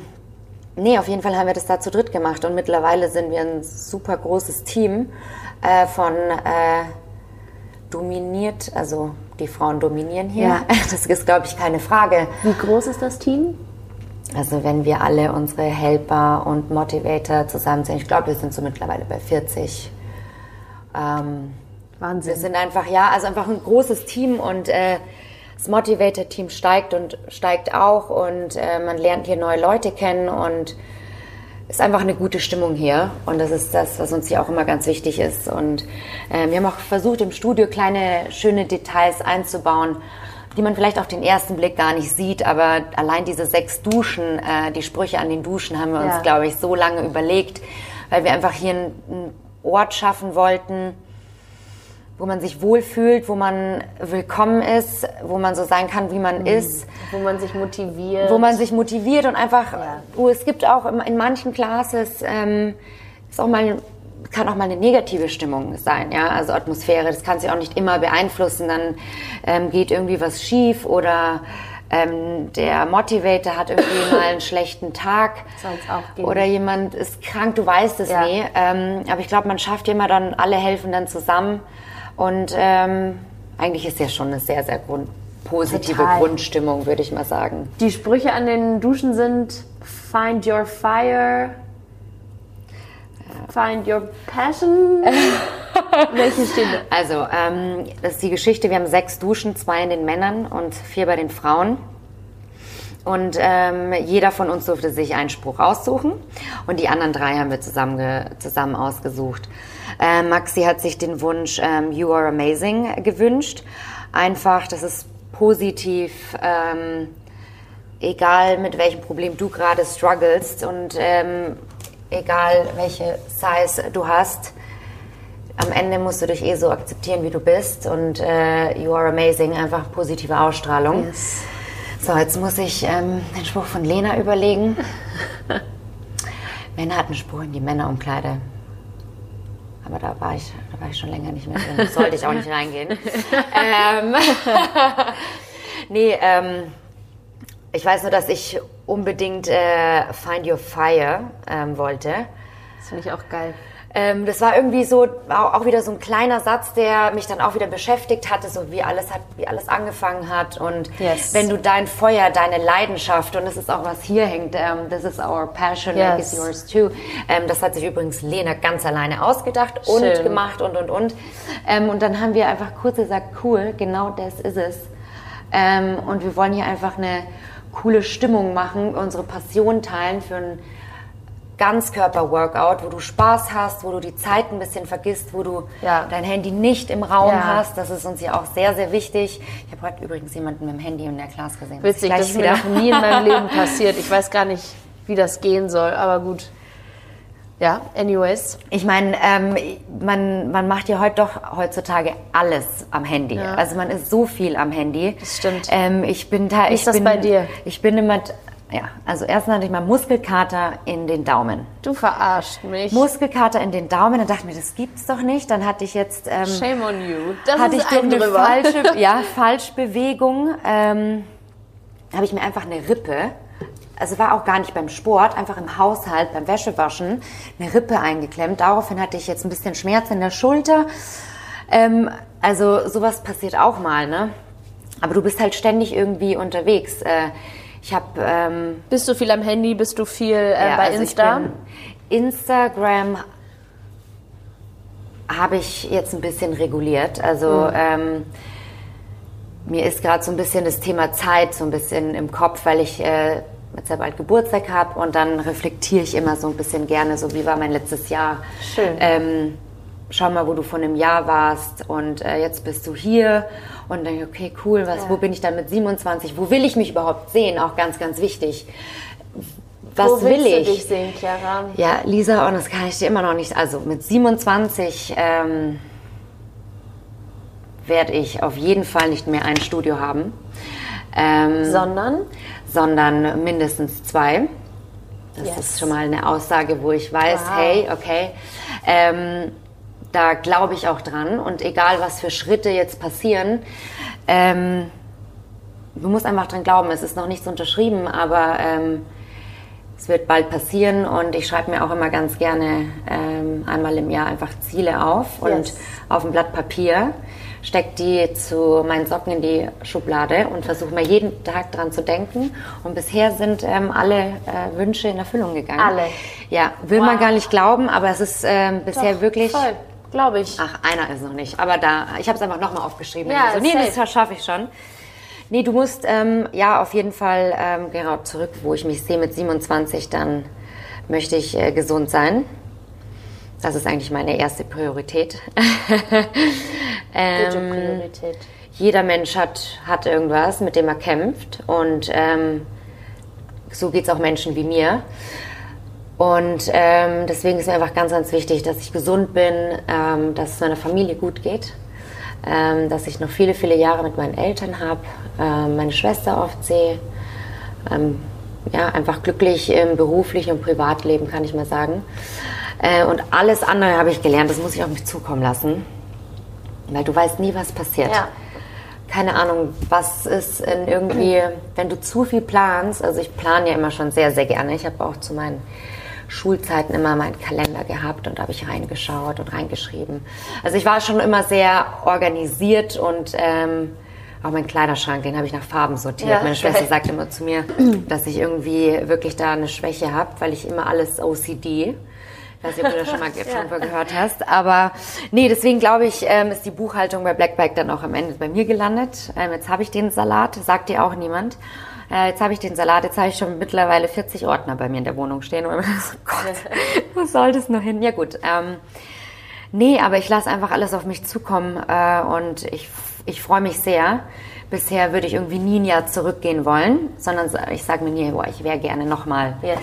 nee, auf jeden Fall haben wir das da zu dritt gemacht. Und mittlerweile sind wir ein super großes Team äh, von äh, dominiert, also die Frauen dominieren hier. Ja. Das ist, glaube ich, keine Frage. Wie groß ist das Team? Also wenn wir alle unsere Helper und Motivator zusammenzählen, ich glaube, wir sind so mittlerweile bei 40. Ähm, wir Wahnsinn. sind einfach, ja, also einfach ein großes Team und äh, das Motivator-Team steigt und steigt auch und äh, man lernt hier neue Leute kennen und ist einfach eine gute Stimmung hier und das ist das, was uns hier auch immer ganz wichtig ist und äh, wir haben auch versucht im Studio kleine schöne Details einzubauen, die man vielleicht auf den ersten Blick gar nicht sieht, aber allein diese sechs Duschen, äh, die Sprüche an den Duschen haben wir Ja. uns, glaube ich, so lange überlegt, weil wir einfach hier einen, Ort schaffen wollten, wo man sich wohlfühlt, wo man willkommen ist, wo man so sein kann, wie man ist, Wo man sich motiviert. wo man sich motiviert und einfach, Ja. wo es gibt auch im- in manchen Classes, ähm, ist auch mal, kann auch mal eine negative Stimmung sein, ja, also Atmosphäre, das kann sich auch nicht immer beeinflussen, dann ähm, geht irgendwie was schief oder ähm, der Motivator hat irgendwie mal einen schlechten Tag oder jemand ist krank, du weißt es Ja. nie. Ähm, aber ich glaube, man schafft immer dann, alle helfen dann zusammen. Und ähm, eigentlich ist ja schon eine sehr, sehr grund positive Total. Grundstimmung, würde ich mal sagen. Die Sprüche an den Duschen sind Find your fire, Find your passion. Welche da? Also, ähm, das ist die Geschichte. Wir haben sechs Duschen, zwei in den Männern und vier bei den Frauen. Und ähm, jeder von uns durfte sich einen Spruch aussuchen und die anderen drei haben wir zusammen, zusammen ausgesucht. Ähm, Maxi hat sich den Wunsch ähm, You are amazing gewünscht. Einfach, das ist positiv, ähm, egal mit welchem Problem du gerade strugglest und ähm, egal welche Size du hast, am Ende musst du dich eh so akzeptieren, wie du bist und äh, you are amazing, einfach positive Ausstrahlung. Yes. So, jetzt muss ich ähm, den Spruch von Lena überlegen. Männer hatten Spruch in die Männerumkleide. Aber da war ich, da war ich schon länger nicht mehr drin. Sollte ich auch nicht reingehen. ähm, nee, ähm, ich weiß nur, dass ich unbedingt äh, Find Your Fire ähm, wollte. Das finde ich auch geil. Ähm, das war irgendwie so auch wieder so ein kleiner Satz, der mich dann auch wieder beschäftigt hatte, so wie alles hat, wie alles angefangen hat und Yes. wenn du dein Feuer, deine Leidenschaft und das ist auch was hier hängt, ähm, this is our passion, like Yes. it's yours too. Ähm, das hat sich übrigens Lena ganz alleine ausgedacht und Schön. gemacht und und und. Ähm, und dann haben wir einfach kurz gesagt, cool, genau das ist es. Ähm, und wir wollen hier einfach eine coole Stimmung machen, unsere Passion teilen für ein Ganzkörper-Workout, wo du Spaß hast, wo du die Zeit ein bisschen vergisst, wo du Ja. dein Handy nicht im Raum Ja. hast. Das ist uns ja auch sehr, sehr wichtig. Ich habe heute übrigens jemanden mit dem Handy in der Klasse gesehen. Witzig, das ist mir noch nie in meinem Leben passiert. Ich weiß gar nicht, wie das gehen soll, aber gut. Ja, anyways. Ich meine, ähm, man, man macht ja heute doch heutzutage alles am Handy. Ja. Also man ist so viel am Handy. Das stimmt. Ähm, ich bin da. Wie ich ist das bin, bei dir? Ich bin immer. Ja, also erstmal hatte ich mal Muskelkater in den Daumen. Du verarscht mich. Muskelkater in den Daumen. Dann dachte ich mir, das gibt's doch nicht. Dann hatte ich jetzt. Ähm, Shame on you. Das hatte ich ist durch ein eine drüber. falsche, ja, Falschbewegung, ähm, habe ich mir einfach eine Rippe, also war auch gar nicht beim Sport, einfach im Haushalt, beim Wäschewaschen, eine Rippe eingeklemmt. Daraufhin hatte ich jetzt ein bisschen Schmerz in der Schulter. Ähm, also sowas passiert auch mal, ne? Aber du bist halt ständig irgendwie unterwegs. Äh, ich habe. Ähm, bist du viel am Handy? Bist du viel äh, ja, bei also Insta? Instagram habe ich jetzt ein bisschen reguliert. Also mhm. ähm, mir ist gerade so ein bisschen das Thema Zeit so ein bisschen im Kopf, weil ich äh, ja bald Geburtstag habe und dann reflektiere ich immer so ein bisschen gerne, so wie war mein letztes Jahr. Schön. Ähm, schau mal, wo du von einem Jahr warst und äh, jetzt bist du hier und dann, okay, cool, was, ja. wo bin ich dann mit 27? Wo will ich mich überhaupt sehen? Auch ganz, ganz wichtig. Was wo will ich? Du dich sehen, Chiara? Ja, Lisa, und das kann ich dir immer noch nicht. Also mit 27 ähm, werde ich auf jeden Fall nicht mehr ein Studio haben. Ähm, sondern? Sondern mindestens zwei. Das yes. ist schon mal eine Aussage, wo ich weiß, wow. hey, okay. Ähm, da glaube ich auch dran. Und egal, was für Schritte jetzt passieren, ähm, du musst einfach dran glauben. Es ist noch nichts unterschrieben, aber ähm, es wird bald passieren. Und ich schreibe mir auch immer ganz gerne ähm, einmal im Jahr einfach Ziele auf und yes. auf ein Blatt Papier stecke die zu meinen Socken in die Schublade und versuche mal jeden Tag dran zu denken. Und bisher sind ähm, alle äh, Wünsche in Erfüllung gegangen. Alle? Ja, will wow. man gar nicht glauben, aber es ist ähm, bisher Doch, wirklich... Voll Glaube ich. Ach, einer ist noch nicht. Aber da, ich habe es einfach nochmal aufgeschrieben. Ja, so, nee, safe. das schaffe ich schon. Nee, du musst ähm, ja auf jeden Fall ähm, genau zurück, wo ich mich sehe mit 27, dann möchte ich äh, gesund sein. Das ist eigentlich meine erste Priorität. ähm, Gute Priorität. Jeder Mensch hat, hat irgendwas, mit dem er kämpft. Und ähm, so geht es auch Menschen wie mir. Und ähm, deswegen ist mir einfach ganz, ganz wichtig, dass ich gesund bin, ähm, dass es meiner Familie gut geht, ähm, dass ich noch viele, viele Jahre mit meinen Eltern habe, ähm, meine Schwester oft sehe. Ähm, ja, einfach glücklich im beruflichen und Privatleben, kann ich mal sagen. Äh, und alles andere habe ich gelernt, das muss ich auf mich zukommen lassen, weil du weißt nie, was passiert. Ja keine Ahnung, was ist in irgendwie, wenn du zu viel planst, also ich plane ja immer schon sehr, sehr gerne. Ich habe auch zu meinen Schulzeiten immer meinen Kalender gehabt und da habe ich reingeschaut und reingeschrieben. Also ich war schon immer sehr organisiert und ähm, auch mein Kleiderschrank, den habe ich nach Farben sortiert. Ja, Meine Schwester sagt immer zu mir, dass ich irgendwie wirklich da eine Schwäche habe, weil ich immer alles OCD. Ich weiß nicht, ob du das schon mal ja. gehört hast. Aber nee, deswegen glaube ich, ähm, ist die Buchhaltung bei Blackbike dann auch am Ende bei mir gelandet. Ähm, jetzt habe ich den Salat, sagt dir auch niemand. Äh, jetzt habe ich den Salat, jetzt habe ich schon mittlerweile 40 Ordner bei mir in der Wohnung stehen. Und so, Gott, wo soll das noch hin? Ja gut. Ähm, nee, aber ich lasse einfach alles auf mich zukommen äh, und ich, ich freue mich sehr. Bisher würde ich irgendwie nie ein Jahr zurückgehen wollen, sondern ich sage mir nie, boah, ich wäre gerne nochmal yes.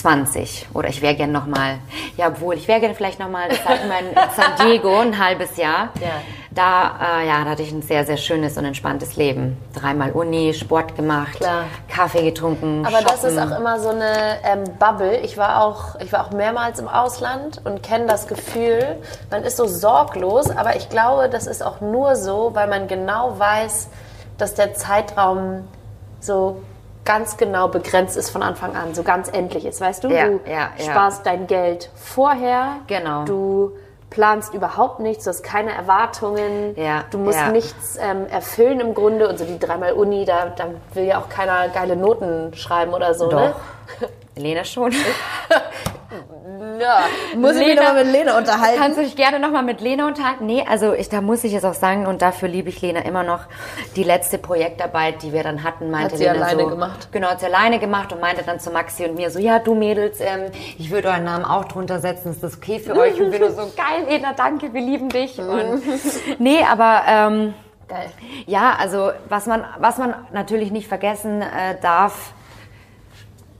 20 oder ich wäre gerne nochmal, ja, obwohl ich wäre gerne vielleicht nochmal, das in San Diego ein halbes Jahr. Ja. Da, äh, ja, da hatte ich ein sehr, sehr schönes und entspanntes Leben. Dreimal Uni, Sport gemacht, Klar. Kaffee getrunken. Aber shoppen. das ist auch immer so eine ähm, Bubble. Ich war, auch, ich war auch mehrmals im Ausland und kenne das Gefühl, man ist so sorglos, aber ich glaube, das ist auch nur so, weil man genau weiß, dass der Zeitraum so ganz genau begrenzt ist von Anfang an, so ganz endlich ist, weißt du? Ja, du ja, sparst ja. dein Geld vorher. Genau. Du planst überhaupt nichts, du hast keine Erwartungen, ja, du musst ja. nichts ähm, erfüllen im Grunde. Und so die dreimal Uni, da, da will ja auch keiner geile Noten schreiben oder so, Doch. ne? Lena schon. Ja, muss ich mich nochmal mit Lena unterhalten. Kannst du dich gerne nochmal mit Lena unterhalten? Nee, also ich, da muss ich es auch sagen und dafür liebe ich Lena immer noch. Die letzte Projektarbeit, die wir dann hatten, meinte hat sie Lena alleine so, gemacht. Genau, hat sie alleine gemacht und meinte dann zu Maxi und mir so, ja, du Mädels, ähm, ich würde euren Namen auch drunter setzen, ist das okay für euch? Und wir nur so, geil, Lena, danke, wir lieben dich. Und, nee, aber... Ähm, Geil. Ja, also was man, was man natürlich nicht vergessen äh, darf,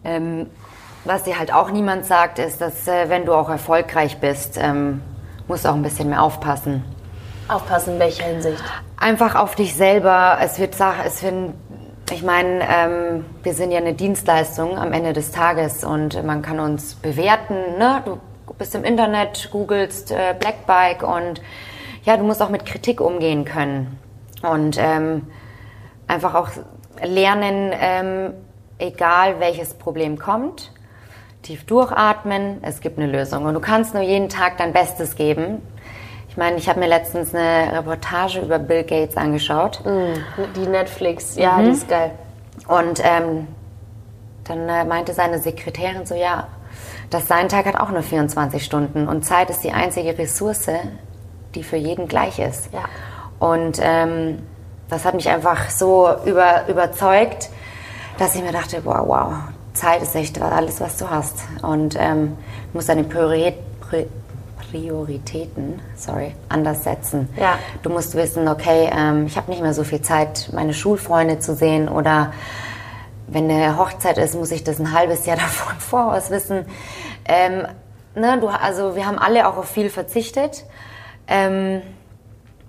ähm, was dir halt auch niemand sagt, ist, dass äh, wenn du auch erfolgreich bist, ähm, musst du auch ein bisschen mehr aufpassen. Aufpassen, in welcher Hinsicht? Einfach auf dich selber. Es wird Sache, es wird, ich meine, ähm, wir sind ja eine Dienstleistung am Ende des Tages und man kann uns bewerten. Ne? Du bist im Internet, googelst äh, Blackbike und ja, du musst auch mit Kritik umgehen können und ähm, einfach auch lernen, ähm, egal welches Problem kommt, tief durchatmen, es gibt eine Lösung. Und du kannst nur jeden Tag dein Bestes geben. Ich meine, ich habe mir letztens eine Reportage über Bill Gates angeschaut. Die Netflix, ja, die ist geil. Und ähm, dann äh, meinte seine Sekretärin so, ja, dass sein Tag hat auch nur 24 Stunden und Zeit ist die einzige Ressource, die für jeden gleich ist. Ja. Und ähm, das hat mich einfach so über, überzeugt, dass ich mir dachte, wow, wow, Zeit ist echt alles, was du hast. Und ähm, du musst deine Priorität, Pri- Prioritäten sorry, anders setzen. Ja. Du musst wissen, okay, ähm, ich habe nicht mehr so viel Zeit, meine Schulfreunde zu sehen oder wenn eine Hochzeit ist, muss ich das ein halbes Jahr davor im Voraus wissen. Ähm, ne, du, also wir haben alle auch auf viel verzichtet. Ähm,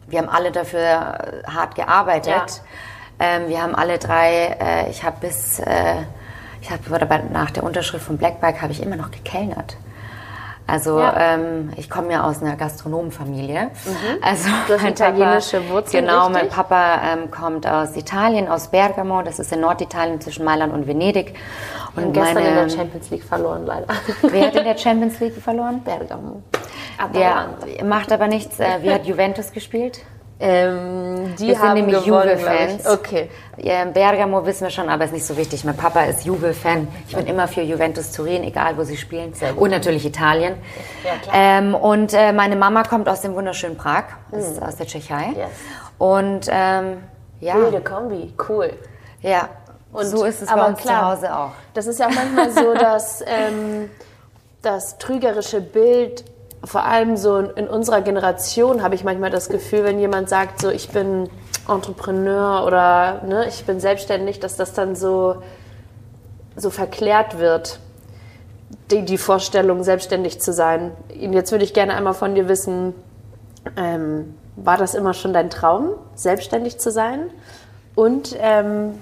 wir haben alle dafür äh, hart gearbeitet. Ähm, wir haben alle drei, äh, ich habe bis, äh, ich habe nach der Unterschrift von Blackbike habe ich immer noch gekellnert. Also Ja. ähm, ich komme ja aus einer Gastronomenfamilie. Also Mhm. Hast mein italienische Papa, Wurzeln, Genau, mein richtig? Papa ähm, kommt aus Italien, aus Bergamo. Das ist in Norditalien zwischen Mailand und Venedig. Und Und gestern in meine, der Champions League verloren, leider. wer hat in der Champions League verloren? Bergamo. Der macht aber nichts. Äh, wie hat Juventus gespielt? Ähm, die Wir sind haben nämlich gewonnen, Juve-Fans. Okay. Ja, Bergamo wissen wir schon, aber ist nicht so wichtig. Mein Papa ist Juve-Fan. Ich bin immer für Juventus Turin, egal wo sie spielen. Und natürlich Italien. Ja, klar. Ähm, und äh, meine Mama kommt aus dem wunderschönen Prag. Ist aus der Tschechei. Yes. Und ähm, ja, Wilde Kombi, cool. ja. Und- so ist es bei aber uns klar, zu Hause auch. Das ist ja auch manchmal so, dass ähm, das trügerische Bild, vor allem so in unserer Generation, habe ich manchmal das Gefühl, wenn jemand sagt, so ich bin Entrepreneur oder ne, ich bin selbstständig, dass das dann so, so verklärt wird, die, die Vorstellung, selbstständig zu sein. Jetzt würde ich gerne einmal von dir wissen, ähm, war das immer schon dein Traum, selbstständig zu sein? Und ähm,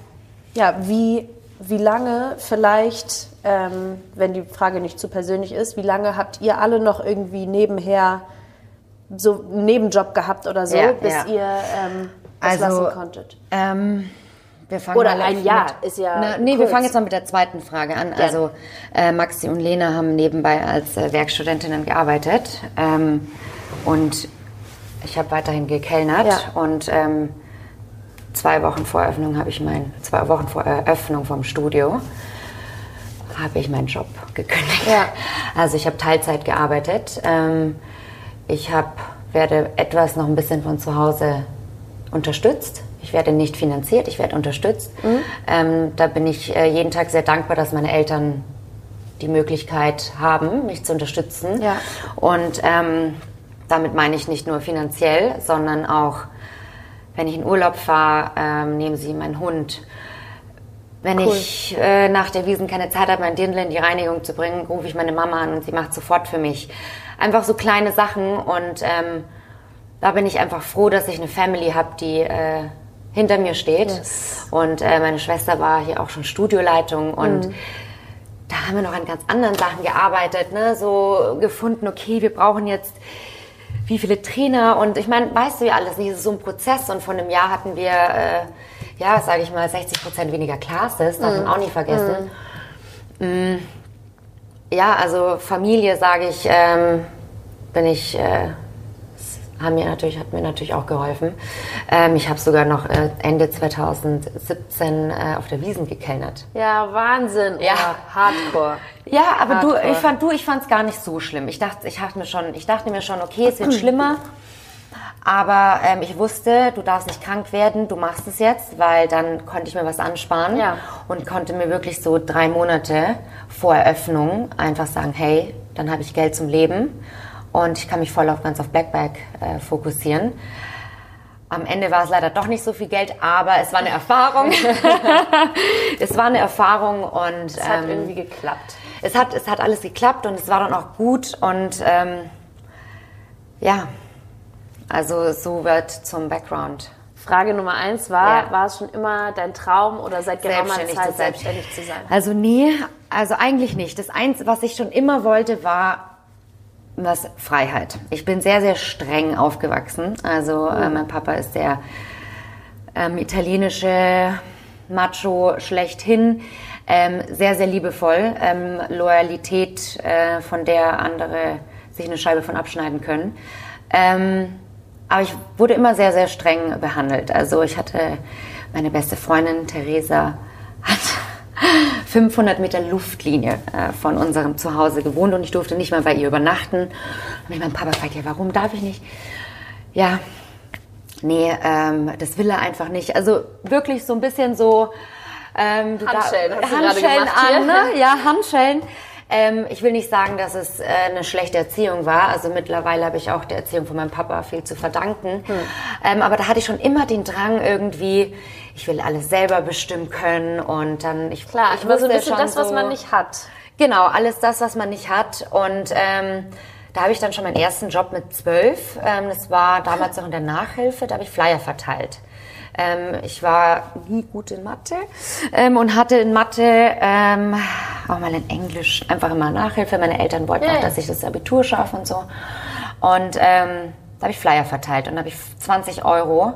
ja, wie, wie lange vielleicht, ähm, wenn die Frage nicht zu persönlich ist, wie lange habt ihr alle noch irgendwie nebenher so einen Nebenjob gehabt oder so, Ja, bis ja. ihr ähm, das Also, lassen konntet? Ähm, wir fangen Oder ein mit- Jahr ist ja Na, nee, wir kurz. fangen jetzt mal mit der zweiten Frage an. Also äh, Maxi und Lena haben nebenbei als äh, Werkstudentinnen gearbeitet ähm, und ich habe weiterhin gekellnert Ja. und ähm, zwei Wochen vor Eröffnung habe ich mein zwei Wochen vor Eröffnung vom Studio habe ich meinen Job gekündigt. Ja. Also ich habe Teilzeit gearbeitet. Ähm, ich hab, werde etwas noch ein bisschen von zu Hause unterstützt. Ich werde nicht finanziert, ich werde unterstützt. Mhm. Ähm, da bin ich äh, jeden Tag sehr dankbar, dass meine Eltern die Möglichkeit haben, mich zu unterstützen. Ja. Und ähm, damit meine ich nicht nur finanziell, sondern auch, wenn ich in Urlaub fahre, ähm, nehmen sie meinen Hund. Wenn Cool. ich äh, nach der Wiesen keine Zeit habe, mein Dirndl in die Reinigung zu bringen, rufe ich meine Mama an und sie macht sofort für mich. Einfach so kleine Sachen und ähm, da bin ich einfach froh, dass ich eine Family habe, die äh, hinter mir steht. Yes. Und äh, meine Schwester war hier auch schon Studioleitung und Mhm. da haben wir noch an ganz anderen Sachen gearbeitet, ne? so gefunden, okay, wir brauchen jetzt wie viele Trainer und ich meine, weißt du ja alles nicht, es ist so ein Prozess und vor einem Jahr hatten wir, äh, ja, sage ich mal, 60 Prozent weniger Classes, darf man auch nicht vergessen. Mm. Ja, also Familie, sage ich, ähm, bin ich, äh, haben mir natürlich, hat mir natürlich auch geholfen. Ähm, ich habe sogar noch äh, Ende 2017 äh, auf der Wiesen gekellnert. Ja, Wahnsinn. Ja. Oh, Hardcore. Ja, aber du, Hardcore. ich fand du, ich fand es gar nicht so schlimm. Ich dachte, ich dachte mir schon, ich dachte mir schon, okay, es wird schlimmer. Aber ähm, ich wusste, du darfst nicht krank werden, du machst es jetzt, weil dann konnte ich mir was ansparen Ja. und konnte mir wirklich so drei Monate vor Eröffnung einfach sagen, hey, dann habe ich Geld zum Leben und ich kann mich voll auf ganz auf Blackback äh, fokussieren. Am Ende war es leider doch nicht so viel Geld, aber es war eine Erfahrung. es war eine Erfahrung und Es hat ähm, irgendwie geklappt. es hat, es hat alles geklappt und es war dann auch gut und ähm, ja, also so wird zum Background. Frage Nummer eins war, Ja. war es schon immer dein Traum oder seit geraumer Selbstständig Zeit selbstständig zu sein? Also nee, also eigentlich nicht. Das Einzige, was ich schon immer wollte, war was Freiheit. Ich bin sehr, sehr streng aufgewachsen. Also äh, mein Papa ist der ähm, italienische Macho schlechthin. Ähm, sehr, sehr liebevoll. Ähm, Loyalität, äh, von der andere sich eine Scheibe von abschneiden können. Ähm, aber ich wurde immer sehr, sehr streng behandelt. Also ich hatte meine beste Freundin Theresa hat 500 Meter Luftlinie äh, von unserem Zuhause gewohnt und ich durfte nicht mal bei ihr übernachten. Und ich mein Papa fragt, ja, warum darf ich nicht? Ja, nee, ähm, das will er einfach nicht. Also wirklich so ein bisschen so ähm, Handschellen, da, Handschellen an, ne? ja, Handschellen. Ähm, ich will nicht sagen, dass es äh, eine schlechte Erziehung war. Also mittlerweile habe ich auch der Erziehung von meinem Papa viel zu verdanken. Hm. Ähm, aber da hatte ich schon immer den Drang irgendwie, ich will alles selber bestimmen können und dann ich klar, ich war so ein bisschen das, was man nicht hat. Genau, alles das, was man nicht hat und ähm, da habe ich dann schon meinen ersten Job mit zwölf. Ähm, das war damals noch in der Nachhilfe, da habe ich Flyer verteilt. Ähm, ich war nie gut in Mathe ähm, und hatte in Mathe ähm, auch mal in Englisch einfach immer Nachhilfe. Meine Eltern wollten ja. auch, dass ich das Abitur schaffe und so. Und ähm, da habe ich Flyer verteilt und da habe ich 20 Euro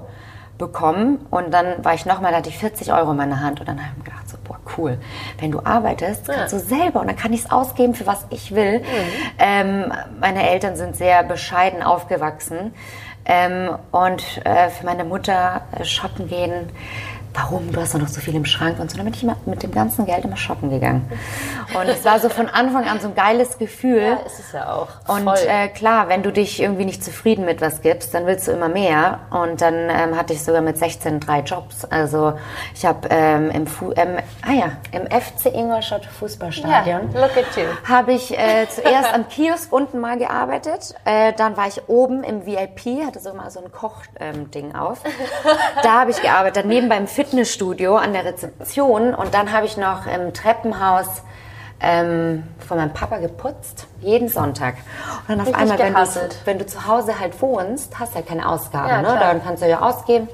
bekommen und dann war ich nochmal, da hatte ich 40 Euro in meiner Hand und dann habe ich gedacht so, boah, cool, wenn du arbeitest, kannst ja. du selber und dann kann ich es ausgeben, für was ich will. Mhm. Ähm, meine Eltern sind sehr bescheiden aufgewachsen ähm, und äh, für meine Mutter äh, shoppen gehen warum, du hast doch noch so viel im Schrank und so. Dann bin ich immer mit dem ganzen Geld immer shoppen gegangen. Und es war so von Anfang an so ein geiles Gefühl. Ja, ist es ja auch. Voll. Und äh, klar, wenn du dich irgendwie nicht zufrieden mit was gibst, dann willst du immer mehr. Und dann ähm, hatte ich sogar mit 16 drei Jobs. Also ich habe ähm, im, ähm, ah ja, im FC Ingolstadt Fußballstadion yeah, look at you. habe ich äh, zuerst am Kiosk unten mal gearbeitet. Äh, dann war ich oben im VIP, hatte so mal so ein Kochding ähm, auf. Da habe ich gearbeitet. Daneben beim Fit Fitnessstudio an der Rezeption und dann habe ich noch im Treppenhaus ähm, von meinem Papa geputzt, jeden Sonntag. Und dann auf Richtig einmal, wenn du, wenn du, zu Hause halt wohnst, hast du halt keine Ausgaben, ja, ne? Dann kannst du ja ausgeben.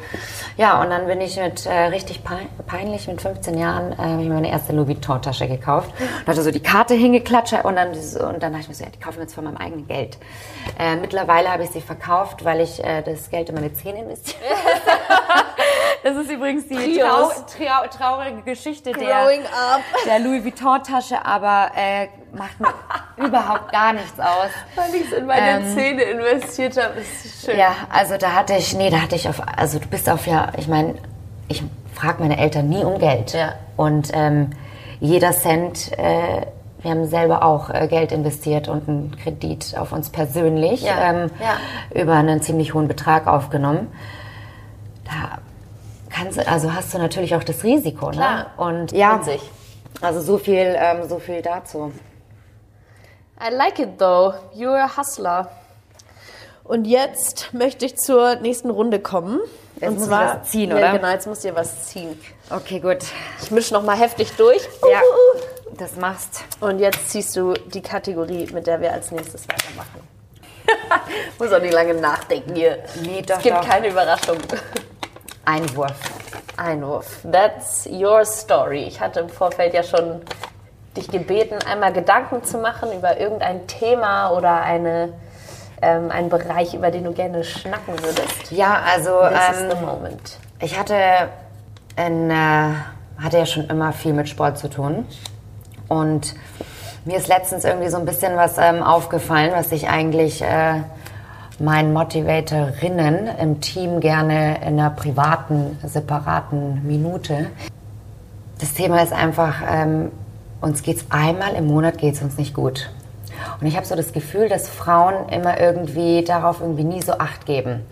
Ja, und dann bin ich mit äh, richtig peinlich, mit 15 Jahren, äh, ich meine erste Louis Vuitton-Tasche gekauft. Und hatte so die Karte hingeklatscht und dann, und dann dachte ich mir so, ja, die kaufe ich mir jetzt von meinem eigenen Geld. Äh, mittlerweile habe ich sie verkauft, weil ich äh, das Geld in meine Zähne investiert Das ist übrigens die trau trau traurige Geschichte der, der, Louis Vuitton-Tasche, aber äh, macht mir überhaupt gar nichts aus. Weil ich es in meine ähm, Zähne investiert habe, ist schön. Ja, also da hatte ich, nee, da hatte ich auf, also du bist auf ja, ich meine, ich frage meine Eltern nie um Geld. Ja. Und ähm, jeder Cent, äh, wir haben selber auch äh, Geld investiert und einen Kredit auf uns persönlich ja. Ähm, ja. über einen ziemlich hohen Betrag aufgenommen. Da kannst, also hast du natürlich auch das Risiko. Ne? Klar. Ne? Und ja, also so viel, ähm, so viel dazu. I like it though. You're a hustler. Und jetzt möchte ich zur nächsten Runde kommen. Jetzt und muss zwar, was ziehen, oder? Ja, genau, jetzt musst du dir was ziehen. Okay, gut. Ich mische noch mal heftig durch. Ja, das machst. Und jetzt ziehst du die Kategorie, mit der wir als nächstes weitermachen. muss auch nicht lange nachdenken hier. Nee, doch, Es gibt doch. keine Überraschung. Einwurf. Einwurf. That's your story. Ich hatte im Vorfeld ja schon dich gebeten, einmal Gedanken zu machen über irgendein Thema oder eine, ähm, einen Bereich, über den du gerne schnacken würdest. Ja, also ähm, is the moment. ich hatte, in, äh, hatte ja schon immer viel mit Sport zu tun und mir ist letztens irgendwie so ein bisschen was ähm, aufgefallen, was ich eigentlich äh, meinen Motivatorinnen im Team gerne in einer privaten, separaten Minute. Das Thema ist einfach, ähm, uns geht es einmal im Monat geht's uns nicht gut. Und ich habe so das Gefühl, dass Frauen immer irgendwie darauf irgendwie nie so Acht geben.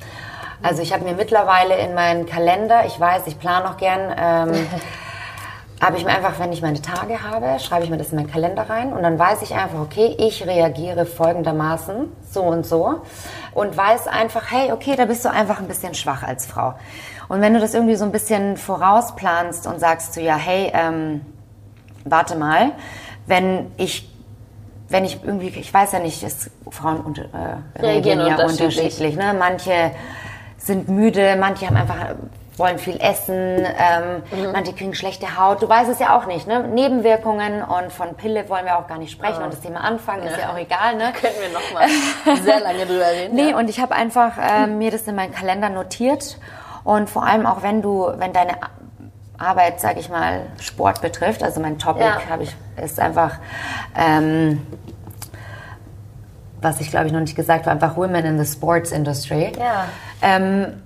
Also ich habe mir mittlerweile in meinen Kalender, ich weiß, ich plane noch gern, ähm, habe ich mir einfach, wenn ich meine Tage habe, schreibe ich mir das in meinen Kalender rein und dann weiß ich einfach, okay, ich reagiere folgendermaßen, so und so und weiß einfach, hey, okay, da bist du einfach ein bisschen schwach als Frau. Und wenn du das irgendwie so ein bisschen vorausplanst und sagst du ja, hey, ähm, warte mal, wenn ich wenn ich irgendwie, ich weiß ja nicht, ist, Frauen unter, äh, reagieren ja unterschiedlich. unterschiedlich ne? Manche sind müde, manche haben einfach wollen viel essen, ähm, mhm. manche kriegen schlechte Haut. Du weißt es ja auch nicht, ne? Nebenwirkungen und von Pille wollen wir auch gar nicht sprechen. Oh. Und das Thema Anfang ja. ist ja auch egal, ne? Können wir noch mal sehr lange drüber reden. nee, ja. und ich habe einfach äh, mir das in meinen Kalender notiert. Und vor allem auch, wenn du, wenn deine Arbeit, sage ich mal, Sport betrifft, also mein Topic ja. ich, ist einfach... Ähm, was ich glaube ich noch nicht gesagt habe, einfach Women in the Sports Industry. Ja. Ähm,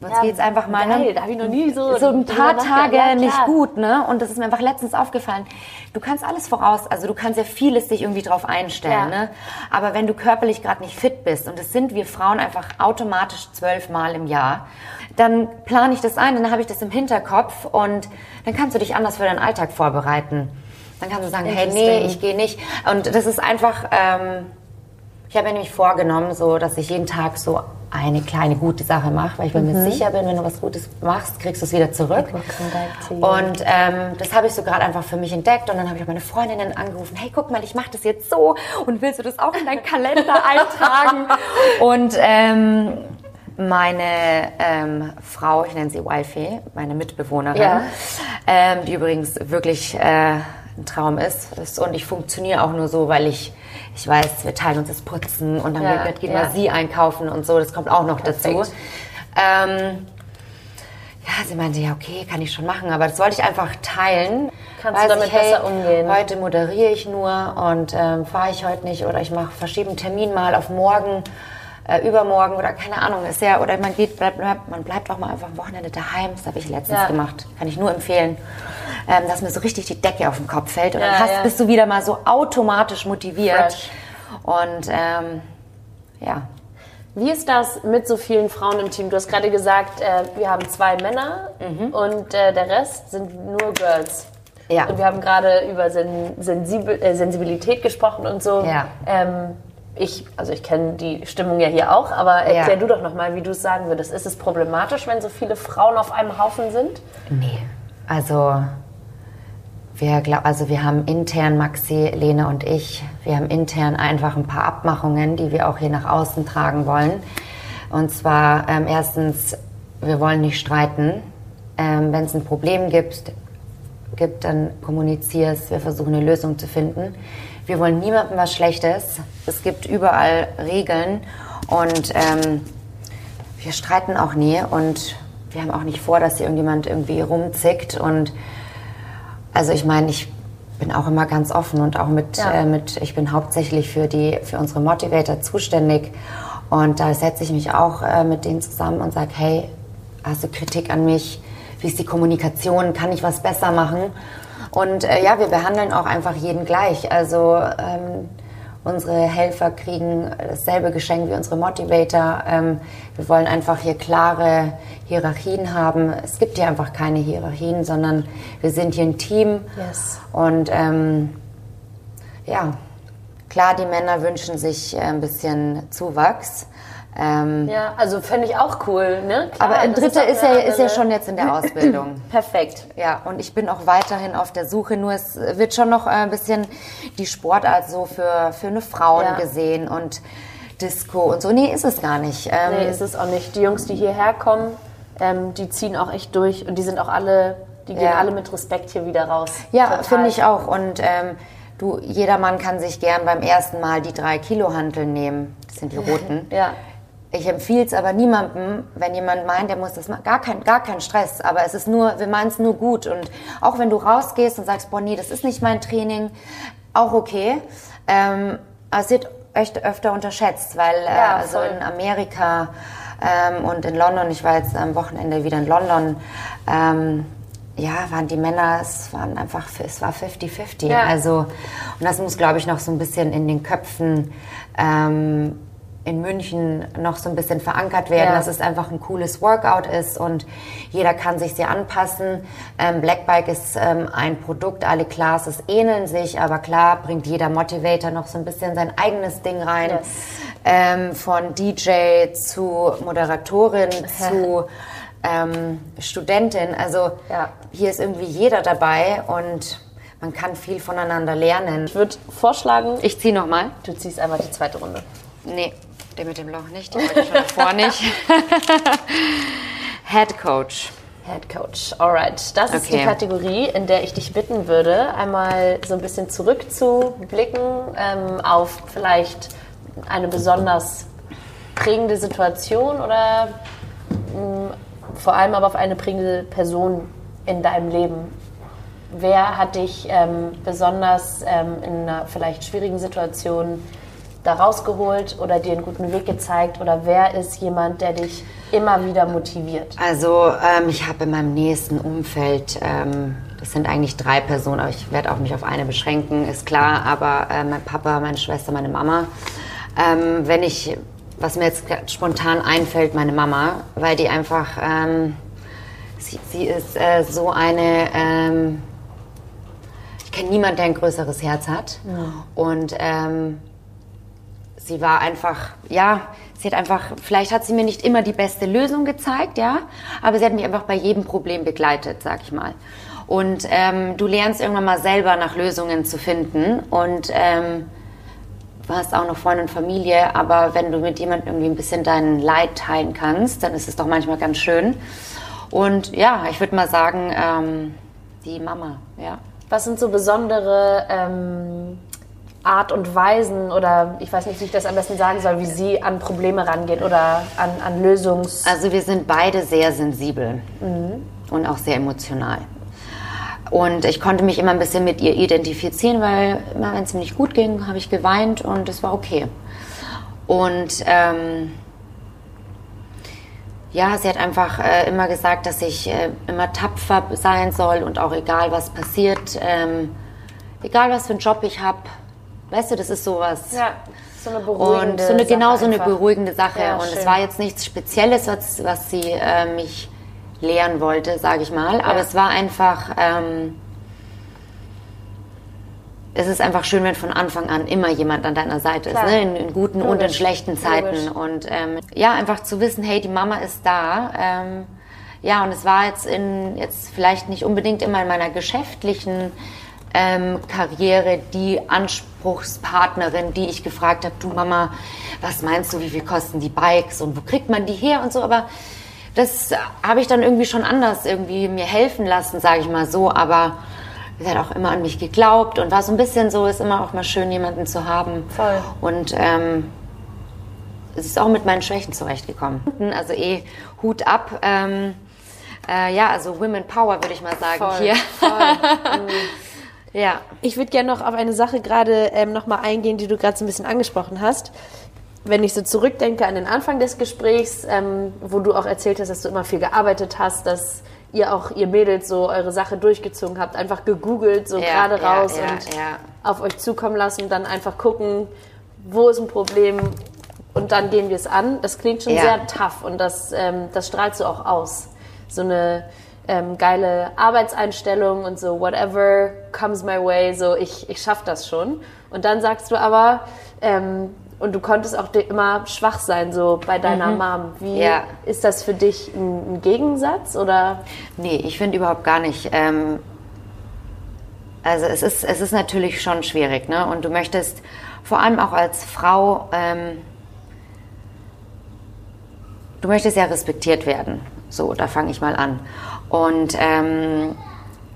Jetzt Ja, geht's einfach mal geil, ne? da hab ich noch nie so so ein paar. Tage Ja, nicht gut, ne? Und das ist mir einfach letztens aufgefallen. Du kannst alles voraus, also du kannst ja vieles dich irgendwie drauf einstellen, Ja. ne? Aber wenn du körperlich gerade nicht fit bist und das sind wir Frauen einfach automatisch zwölfmal im Jahr, dann plane ich das ein, dann habe ich das im Hinterkopf und dann kannst du dich anders für deinen Alltag vorbereiten. Dann kannst du sagen, hey, nee, ich gehe nicht. Und das ist einfach. Ähm, ich habe mir nämlich vorgenommen, so, dass ich jeden Tag so eine kleine gute Sache mache, weil ich mir Mhm. sicher bin, wenn du was Gutes machst, kriegst du es wieder zurück. Und ähm, das habe ich so gerade einfach für mich entdeckt und dann habe ich auch meine Freundinnen angerufen, hey, guck mal, ich mache das jetzt so und willst du das auch in deinen Kalender eintragen? Und ähm, meine ähm, Frau, ich nenne sie Wifi, meine Mitbewohnerin, Ja. ähm, die übrigens wirklich äh, ein Traum ist. ist. Und ich funktioniere auch nur so, weil ich, ich weiß, wir teilen uns das Putzen und dann Ja, geht, geht ja. mal sie einkaufen und so. Das kommt auch noch dazu. Perfekt. Ähm, ja, sie meinte, ja, okay, kann ich schon machen, aber das wollte ich einfach teilen. Kannst du damit besser umgehen? Heute moderiere ich nur und ähm, fahre ich heute nicht oder ich mache verschiebe einen Termin mal auf morgen, äh, übermorgen oder keine Ahnung. Ist ja, oder man geht, bleibt, bleibt, man bleibt auch mal einfach am Wochenende daheim. Das habe ich letztens Ja. gemacht. Kann ich nur empfehlen. Ähm, dass mir so richtig die Decke auf den Kopf fällt und Ja, dann hast, ja. bist du wieder mal so automatisch motiviert. Fresh. Und ähm, ja, Wie ist das mit so vielen Frauen im Team? Du hast gerade gesagt, äh, wir haben zwei Männer und äh, der Rest sind nur Girls. Ja. Und wir haben gerade über Sen Sensibel äh, Sensibilität gesprochen und so. Ja. Ähm, ich, also ich kenne die Stimmung ja hier auch, aber erklär Ja. du doch nochmal, wie du es sagen würdest. Ist es problematisch, wenn so viele Frauen auf einem Haufen sind? Nee, also wir, glaub, also wir haben intern, Maxi, Lene und ich, wir haben intern einfach ein paar Abmachungen, die wir auch hier nach außen tragen wollen. Und zwar ähm, erstens, wir wollen nicht streiten. Ähm, Wenn es ein Problem gibt, gibt, dann kommunizier es. Wir versuchen eine Lösung zu finden. Wir wollen niemandem was Schlechtes. Es gibt überall Regeln und ähm, wir streiten auch nie und wir haben auch nicht vor, dass hier irgendjemand irgendwie rumzickt und also ich meine, ich bin auch immer ganz offen und auch mit, Ja. äh, mit ich bin hauptsächlich für die für unsere Motivator zuständig und da setze ich mich auch äh, mit denen zusammen und sage, hey, hast du Kritik an mich? Wie ist die Kommunikation? Kann ich was besser machen? Und äh, ja, wir behandeln auch einfach jeden gleich. Also ähm, unsere Helfer kriegen dasselbe Geschenk wie unsere Motivator. Ähm, wir wollen einfach hier klare Hierarchien haben. Es gibt hier einfach keine Hierarchien, sondern wir sind hier ein Team. Yes. Und ähm, ja, klar, die Männer wünschen sich äh, ein bisschen Zuwachs. Ähm, Ja, also fände ich auch cool, ne? Klar, aber ein Dritter auch ist, ja, ist ja schon jetzt in der Ausbildung. Perfekt. Ja, und ich bin auch weiterhin auf der Suche, nur es wird schon noch äh, ein bisschen die Sportart so für, für eine Frauen Ja. gesehen und Disco und so. Nee, ist es gar nicht. Ähm, Nee, ist es auch nicht. Die Jungs, die hierher kommen, ähm, die ziehen auch echt durch und die sind auch alle, die gehen Ja. alle mit Respekt hier wieder raus. Ja, finde ich auch. Und ähm, du, jeder Mann kann sich gern beim ersten Mal die drei Kilo Hanteln nehmen. Das sind die roten. Ja. Ich empfehle es aber niemandem, wenn jemand meint, der muss das machen. Gar kein, gar kein Stress. Aber es ist nur, wir meinen es nur gut. Und auch wenn du rausgehst und sagst, boah, nee, das ist nicht mein Training, auch okay. Ähm, aber es wird echt öfter unterschätzt, weil äh, Ja, also in Amerika ähm, und in London, ich war jetzt am Wochenende wieder in London, ähm, ja, waren die Männer, es waren einfach, es war 50-50. Ja. Also, und das muss, glaube ich, noch so ein bisschen in den Köpfen ähm, in München noch so ein bisschen verankert werden, Ja. dass es einfach ein cooles Workout ist und jeder kann sich sehr anpassen. Ähm, Blackbike ist ähm, ein Produkt, alle Classes ähneln sich, aber klar bringt jeder Motivator noch so ein bisschen sein eigenes Ding rein. Yes. Ähm, von DJ zu Moderatorin zu ähm, Studentin. Also Ja. hier ist irgendwie jeder dabei und man kann viel voneinander lernen. Ich würde vorschlagen, Ich ziehe nochmal. du ziehst einfach die zweite Runde. Nee, der mit dem Loch nicht, die wollte ich schon davor nicht. Head Coach. Head Coach. Alright, das ist die Okay. Kategorie, in der ich dich bitten würde, einmal so ein bisschen zurückzublicken ähm, auf vielleicht eine besonders prägende Situation oder mh, vor allem aber auf eine prägende Person in deinem Leben. Wer hat dich ähm, besonders ähm, in einer vielleicht schwierigen Situation da rausgeholt oder dir einen guten Weg gezeigt? Oder wer ist jemand, der dich immer wieder motiviert? Also ähm, ich habe in meinem nächsten Umfeld, ähm, das sind eigentlich drei Personen, aber ich werde auch mich auf eine beschränken, ist klar, aber äh, mein Papa, meine Schwester, meine Mama. Ähm, wenn ich, was mir jetzt spontan einfällt, meine Mama, weil die einfach, ähm, sie, sie, ist äh, so eine, ähm, ich kenne niemanden, der ein größeres Herz hat. Ja. Und ähm, sie war einfach, ja, sie hat einfach, vielleicht hat sie mir nicht immer die beste Lösung gezeigt, ja, aber sie hat mich einfach bei jedem Problem begleitet, sag ich mal. Und ähm, du lernst irgendwann mal selber nach Lösungen zu finden und ähm, du hast auch noch Freunde und Familie, aber wenn du mit jemandem irgendwie ein bisschen dein Leid teilen kannst, dann ist es doch manchmal ganz schön. Und ja, ich würde mal sagen, ähm, die Mama, ja. Was sind so besondere ähm, Art und Weisen oder ich weiß nicht, wie ich das am besten sagen soll, wie sie an Probleme rangeht oder an, an Lösungs... Also wir sind beide sehr sensibel mhm. und auch sehr emotional. Und ich konnte mich immer ein bisschen mit ihr identifizieren, weil immer wenn es mir nicht gut ging, habe ich geweint und es war okay. Und ähm, ja, sie hat einfach äh, immer gesagt, dass ich äh, immer tapfer sein soll und auch egal was passiert, ähm, egal was für einen Job ich habe, weißt du, das ist sowas. Ja, so eine beruhigende und so eine, Genau, so eine beruhigende Sache. Ja, und schön. es war jetzt nichts Spezielles, was, was sie äh, mich lehren wollte, sage ich mal. Aber es war einfach, ähm, es ist einfach schön, wenn von Anfang an immer jemand an deiner Seite Klar. ist, ne? in, in, guten Logisch. und in schlechten Zeiten. Logisch. Und ähm, ja, einfach zu wissen, hey, die Mama ist da. Ähm, ja, und es war jetzt in jetzt vielleicht nicht unbedingt immer in meiner geschäftlichen ähm, Karriere die Anspruchspartnerin, die ich gefragt habe, du Mama, was meinst du, wie viel kosten die Bikes und wo kriegt man die her und so, aber das habe ich dann irgendwie schon anders irgendwie mir helfen lassen, sage ich mal so. Aber sie hat auch immer an mich geglaubt und war so ein bisschen so, ist immer auch mal schön, jemanden zu haben. Voll. Und ähm, es ist auch mit meinen Schwächen zurechtgekommen. Also eh Hut ab. Ähm, äh, ja, also Women Power würde ich mal sagen voll, hier. Voll. Ja. Ich würde gerne noch auf eine Sache gerade ähm, nochmal eingehen, die du gerade so ein bisschen angesprochen hast wenn ich so zurückdenke an den Anfang des Gesprächs, ähm, wo du auch erzählt hast, dass du immer viel gearbeitet hast, dass ihr auch, ihr Mädels, so eure Sache durchgezogen habt, einfach gegoogelt, so ja, gerade raus ja, und ja. auf euch zukommen lassen und dann einfach gucken, wo ist ein Problem und dann gehen wir es an. Das klingt schon sehr tough und das, ähm, das strahlst du auch aus. So eine ähm, geile Arbeitseinstellung und so, whatever comes my way, so ich, ich schaff das schon. Und dann sagst du aber, ähm, und du konntest auch immer schwach sein, so bei deiner mhm. Mom. Wie ja. ist das für dich ein, ein Gegensatz oder? Nee, ich finde überhaupt gar nicht. Ähm, also es ist, es ist natürlich schon schwierig, ne? Und du möchtest vor allem auch als Frau, ähm, du möchtest ja respektiert werden. So, da fange ich mal an. Und ähm,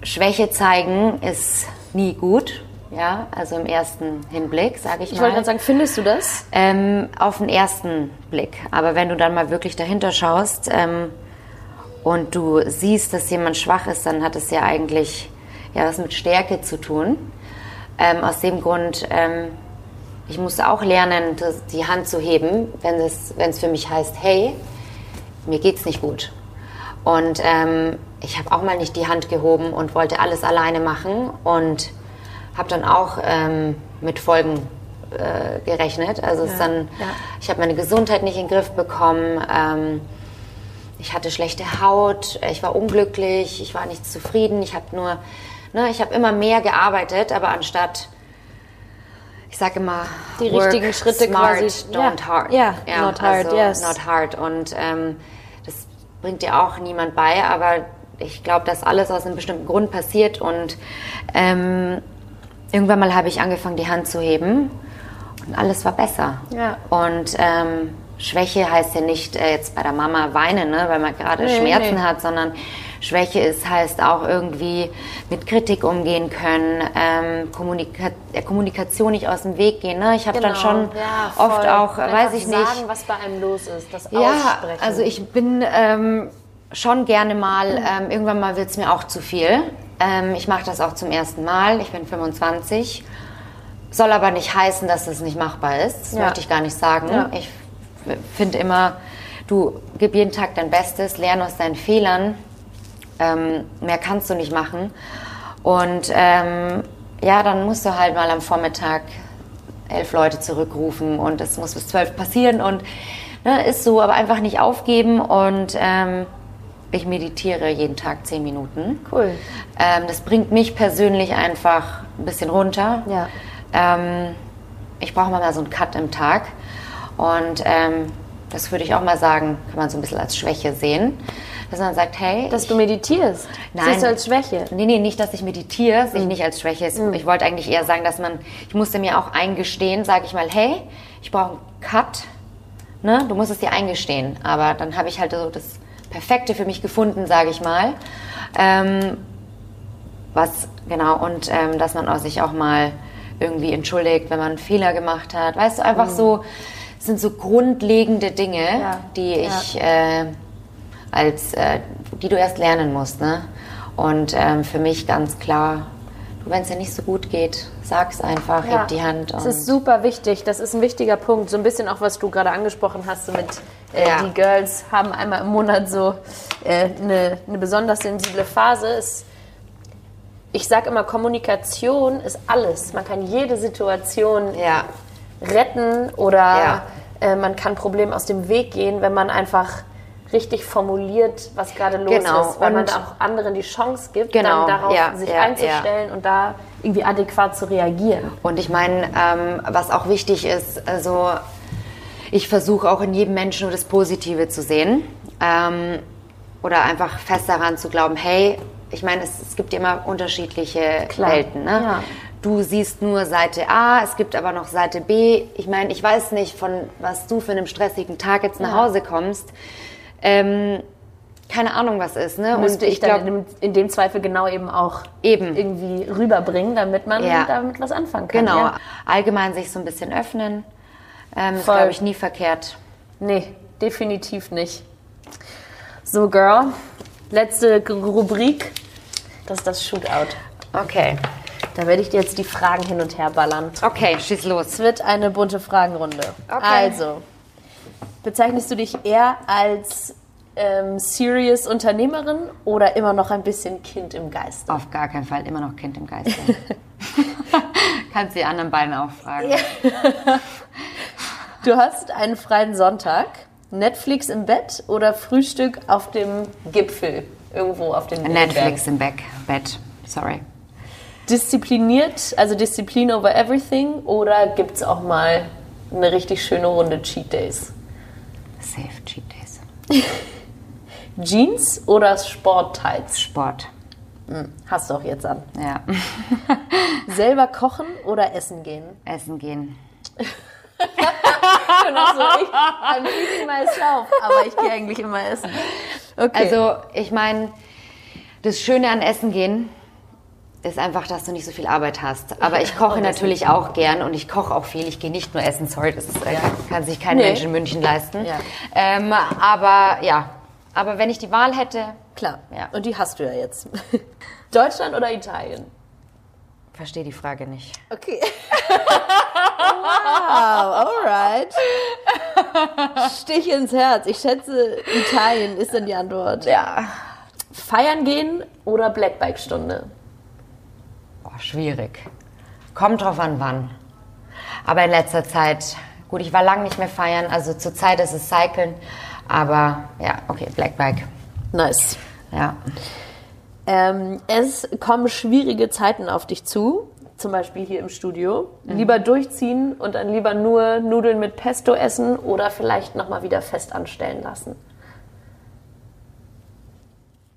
Schwäche zeigen ist nie gut ja, also im ersten Hinblick, sage ich, ich mal. Ich wollte gerade sagen, findest du das? Ähm, auf den ersten Blick. Aber wenn du dann mal wirklich dahinter schaust ähm, und du siehst, dass jemand schwach ist, dann hat es ja eigentlich ja, was mit Stärke zu tun. Ähm, aus dem Grund, ähm, ich musste auch lernen, die Hand zu heben, wenn es, wenn es für mich heißt, hey, mir geht's nicht gut. Und ähm, ich habe auch mal nicht die Hand gehoben und wollte alles alleine machen und habe dann auch ähm, mit Folgen äh, gerechnet. Also ja, dann, ja. ich habe meine Gesundheit nicht in den Griff bekommen. Ähm, ich hatte schlechte Haut, ich war unglücklich, ich war nicht zufrieden. Ich habe nur, ne, ich habe immer mehr gearbeitet, aber anstatt ich sage immer, die richtigen Schritte smart, quasi. don't ja. hard. Ja, ja, not hard, also, yes. Not hard. Und ähm, bringt dir auch niemand bei, aber ich glaube, dass alles aus einem bestimmten Grund passiert und ähm, irgendwann mal habe ich angefangen, die Hand zu heben und alles war besser. Ja. Und ähm, Schwäche heißt ja nicht äh, jetzt bei der Mama weinen, ne, weil man gerade nee, Schmerzen nee. hat, sondern Schwäche ist, heißt auch irgendwie mit Kritik umgehen können, ähm, Kommunika der Kommunikation nicht aus dem Weg gehen. Ne? Ich habe genau. dann schon ja, oft auch, Einfach weiß ich sagen, nicht. sagen, was bei einem los ist, das ja, aussprechen. Also ich bin ähm, schon gerne mal, ähm, irgendwann mal wird es mir auch zu viel. Ähm, ich mache das auch zum ersten Mal. Ich bin 25. Soll aber nicht heißen, dass es nicht machbar ist. Das Ja. möchte ich gar nicht sagen. Ich finde immer, du gib jeden Tag dein Bestes, lerne aus deinen Fehlern. Ähm, mehr kannst du nicht machen. Und ähm, ja, dann musst du halt mal am Vormittag elf Leute zurückrufen und es muss bis zwölf passieren und ne, ist so, aber einfach nicht aufgeben und ähm, ich meditiere jeden Tag zehn Minuten. Cool. Ähm, das bringt mich persönlich einfach ein bisschen runter. Ja. Ähm, ich brauche mal so einen Cut im Tag. Und ähm, das würde ich auch mal sagen, kann man so ein bisschen als Schwäche sehen. Dass man sagt, hey, Dass du meditierst. Nein. Siehst du als Schwäche. Nee, nee, nicht, dass ich meditiere, Mhm. sehe ich nicht als Schwäche. Es- Ich wollte eigentlich eher sagen, dass man, ich musste mir auch eingestehen, sage ich mal, hey, ich brauche einen Cut. Ne? Du musst es dir eingestehen. Aber dann habe ich halt so das Perfekte für mich gefunden, sage ich mal. Ähm, was, genau, und ähm, dass man auch sich auch mal irgendwie entschuldigt, wenn man einen Fehler gemacht hat. Weißt du, einfach so, es sind so grundlegende Dinge, Mhm. Ja. die Ja. ich äh, als, äh, die du erst lernen musst, ne? Und ähm, für mich ganz klar, wenn es dir nicht so gut geht, sag's einfach, heb die Hand. Das ist super wichtig. Das ist ein wichtiger Punkt. So ein bisschen auch, was du gerade angesprochen hast, so mit äh, Ja. die Girls haben einmal im Monat so äh, eine, eine besonders sensible Phase. Es, ich sage immer, Kommunikation ist alles. Man kann jede Situation ja, retten oder Ja. äh, man kann Problemen aus dem Weg gehen, wenn man einfach richtig formuliert, was gerade los Genau. ist, weil man Und- auch anderen die Chance gibt, Genau. dann darauf Ja, sich ja, einzustellen und da irgendwie adäquat zu reagieren. Und ich meine, ähm, was auch wichtig ist, also ich versuche auch in jedem Menschen nur das Positive zu sehen. Ähm, oder einfach fest daran zu glauben, hey, ich meine, es, es gibt immer unterschiedliche Klar. Welten. Ne? Ja. Du siehst nur Seite A, es gibt aber noch Seite B. Ich meine, ich weiß nicht, von was du für einen stressigen Tag jetzt nach Ja. Hause kommst. Ähm, keine Ahnung, was ist. Ne? müsste ich, dann glaub- in, dem, in dem Zweifel genau eben auch Eben. irgendwie rüberbringen, damit man Ja. damit was anfangen kann. Genau, Ja. allgemein sich so ein bisschen öffnen. Ähm, ist, glaube ich, nie verkehrt. Nee, definitiv nicht. So, Girl, letzte Rubrik. Das ist das Shootout. Okay. Da werde ich dir jetzt die Fragen hin und her ballern. Okay, schieß los. Es wird eine bunte Fragenrunde. Okay. Also, bezeichnest du dich eher als ähm, serious Unternehmerin oder immer noch ein bisschen Kind im Geiste? Auf gar keinen Fall immer noch Kind im Geiste. Kannst die anderen beiden auch fragen. Du hast einen freien Sonntag, Netflix im Bett oder Frühstück auf dem Gipfel irgendwo auf den Netflix im Back Bett. Sorry. Diszipliniert, also Disziplin over everything oder gibt es auch mal eine richtig schöne Runde Cheat Days? Safe Cheat Days. Jeans oder Sporttights? Sport. Hast du auch jetzt an. Ja. Selber kochen oder essen gehen? Essen gehen. Genau so, ich, I'm feeding myself, aber ich gehe eigentlich immer essen. Okay. Also, ich meine, das Schöne an Essen gehen ist einfach, dass du nicht so viel Arbeit hast. Aber ich koche natürlich auch gern und ich koche auch viel. Ich gehe nicht nur essen, sorry, das ist, äh, kann sich kein Nee. Mensch in München leisten. Ja. Ähm, aber ja, aber wenn ich die Wahl hätte, Klar. Ja. Und die hast du ja jetzt. Deutschland oder Italien? verstehe die Frage nicht. Okay. wow, alright. Stich ins Herz. Ich schätze, Italien ist dann die Antwort. Ja. Feiern gehen oder Blackbike-Stunde? Boah, schwierig. Kommt drauf an, wann. Aber in letzter Zeit, gut, ich war lange nicht mehr feiern, also zurzeit ist es Cyclen, aber ja, okay, Blackbike. Nice. Ja. Ähm, es kommen schwierige Zeiten auf dich zu, zum Beispiel hier im Studio. Lieber durchziehen und dann lieber nur Nudeln mit Pesto essen oder vielleicht nochmal wieder fest anstellen lassen.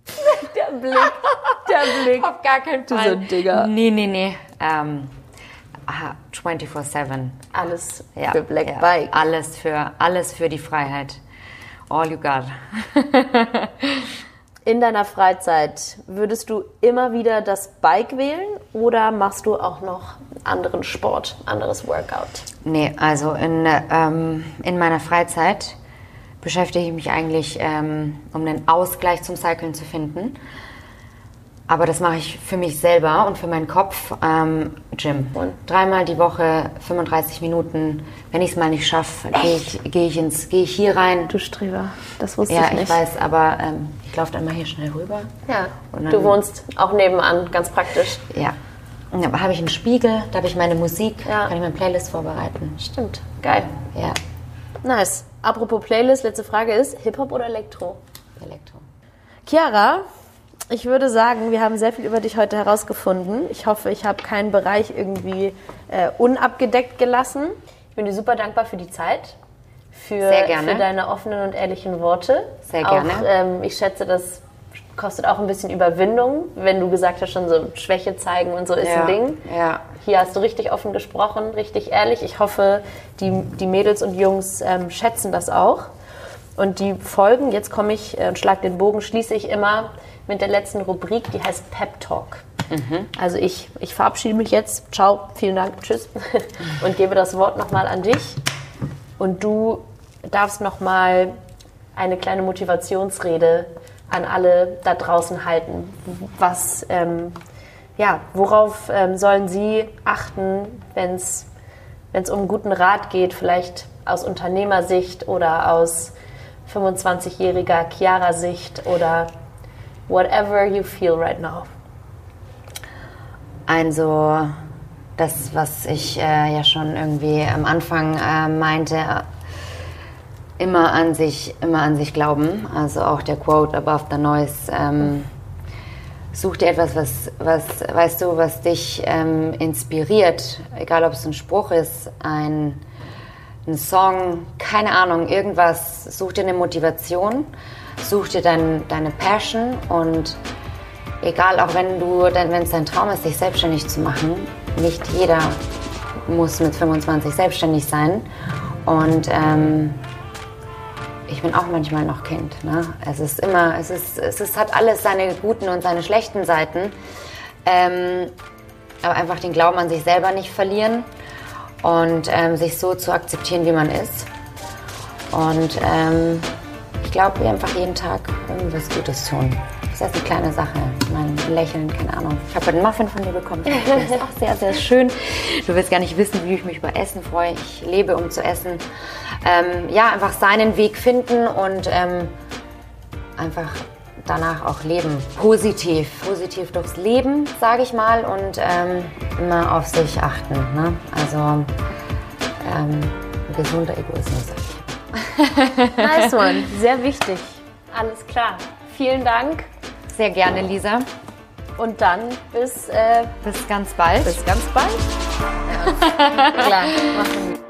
Der Blick, der Blick. Auf gar keinen so ein Digger. Nee, nee, nee. Ähm, ah, 24-7. Alles Ja, für Black ja. Bike. Alles für, alles für die Freiheit. All you got. In deiner Freizeit würdest du immer wieder das Bike wählen oder machst du auch noch anderen Sport, anderes Workout? Nee, also in, ähm, in meiner Freizeit beschäftige ich mich eigentlich, ähm, um einen Ausgleich zum Cyclen zu finden. Aber das mache ich für mich selber und für meinen Kopf. Ähm, Gym. Und dreimal die Woche 35 Minuten. Wenn ich es mal nicht schaffe, gehe ich, geh ich, ins, geh ich hier rein. Du Streber, das wusste Ja, ich nicht. ich weiß, aber ähm, ich laufe dann mal hier schnell rüber. Ja, Und dann- du wohnst auch nebenan, ganz praktisch. Ja. Und dann habe ich einen Spiegel, da habe ich meine Musik, Ja. kann ich meine Playlist vorbereiten. Stimmt, geil. Ja, Nice. Apropos Playlist, letzte Frage ist, Hip-Hop oder Elektro? Elektro. Chiara, ich würde sagen, wir haben sehr viel über dich heute herausgefunden. Ich hoffe, ich habe keinen Bereich irgendwie äh, unabgedeckt gelassen. Ich bin dir super dankbar für die Zeit, für, für deine offenen und ehrlichen Worte. Sehr gerne. Auch, ähm, ich schätze, das kostet auch ein bisschen Überwindung, wenn du gesagt hast, schon so Schwäche zeigen und so ist ja. ein Ding. Ja. Hier hast du richtig offen gesprochen, richtig ehrlich. Ich hoffe, die, die Mädels und Jungs ähm, schätzen das auch. Und die Folgen, jetzt komme ich äh, und schlag den Bogen, schließe ich immer mit der letzten Rubrik, die heißt Pep Talk. Also ich, ich verabschiede mich jetzt. Ciao, vielen Dank, tschüss. Und gebe das Wort nochmal an dich. Und du darfst nochmal eine kleine Motivationsrede an alle da draußen halten. Was, ähm, ja, worauf ähm, sollen sie achten, wenn es um guten Rat geht, vielleicht aus Unternehmersicht oder aus 25-jähriger Chiara-Sicht oder whatever you feel right now. Also das, was ich äh, ja schon irgendwie am Anfang äh, meinte, äh, immer an sich, immer an sich glauben. Also auch der Quote above the noise. Ähm, such dir etwas, was, was, weißt du, was dich ähm, inspiriert, egal ob es ein Spruch ist, ein, ein Song, keine Ahnung, irgendwas. Such dir eine Motivation, such dir dein, deine Passion und egal, auch wenn es dein Traum ist, dich selbstständig zu machen, nicht jeder muss mit 25 selbstständig sein. Und ähm, ich bin auch manchmal noch Kind. Ne? Es ist immer, es ist, es ist, hat alles seine guten und seine schlechten Seiten. Ähm, aber einfach den Glauben an sich selber nicht verlieren und ähm, sich so zu akzeptieren, wie man ist. Und ähm, ich glaube, wir einfach jeden Tag irgendwas Gutes tun. Das ist eine kleine Sache. Mein Lächeln, keine Ahnung. Ich habe einen Muffin von dir bekommen. Das ist auch sehr, sehr schön. Du willst gar nicht wissen, wie ich mich über Essen freue. Ich lebe, um zu essen. Ähm, ja, einfach seinen Weg finden und ähm, einfach danach auch leben. Positiv. Positiv durchs Leben, sage ich mal. Und ähm, immer auf sich achten. Ne? Also ähm, gesunder Egoismus. Nice one, sehr wichtig. Alles klar. Vielen Dank Sehr gerne, Lisa. und dann bis, äh, Bis ganz bald. bis ganz bald. Ja, klar, machen wir.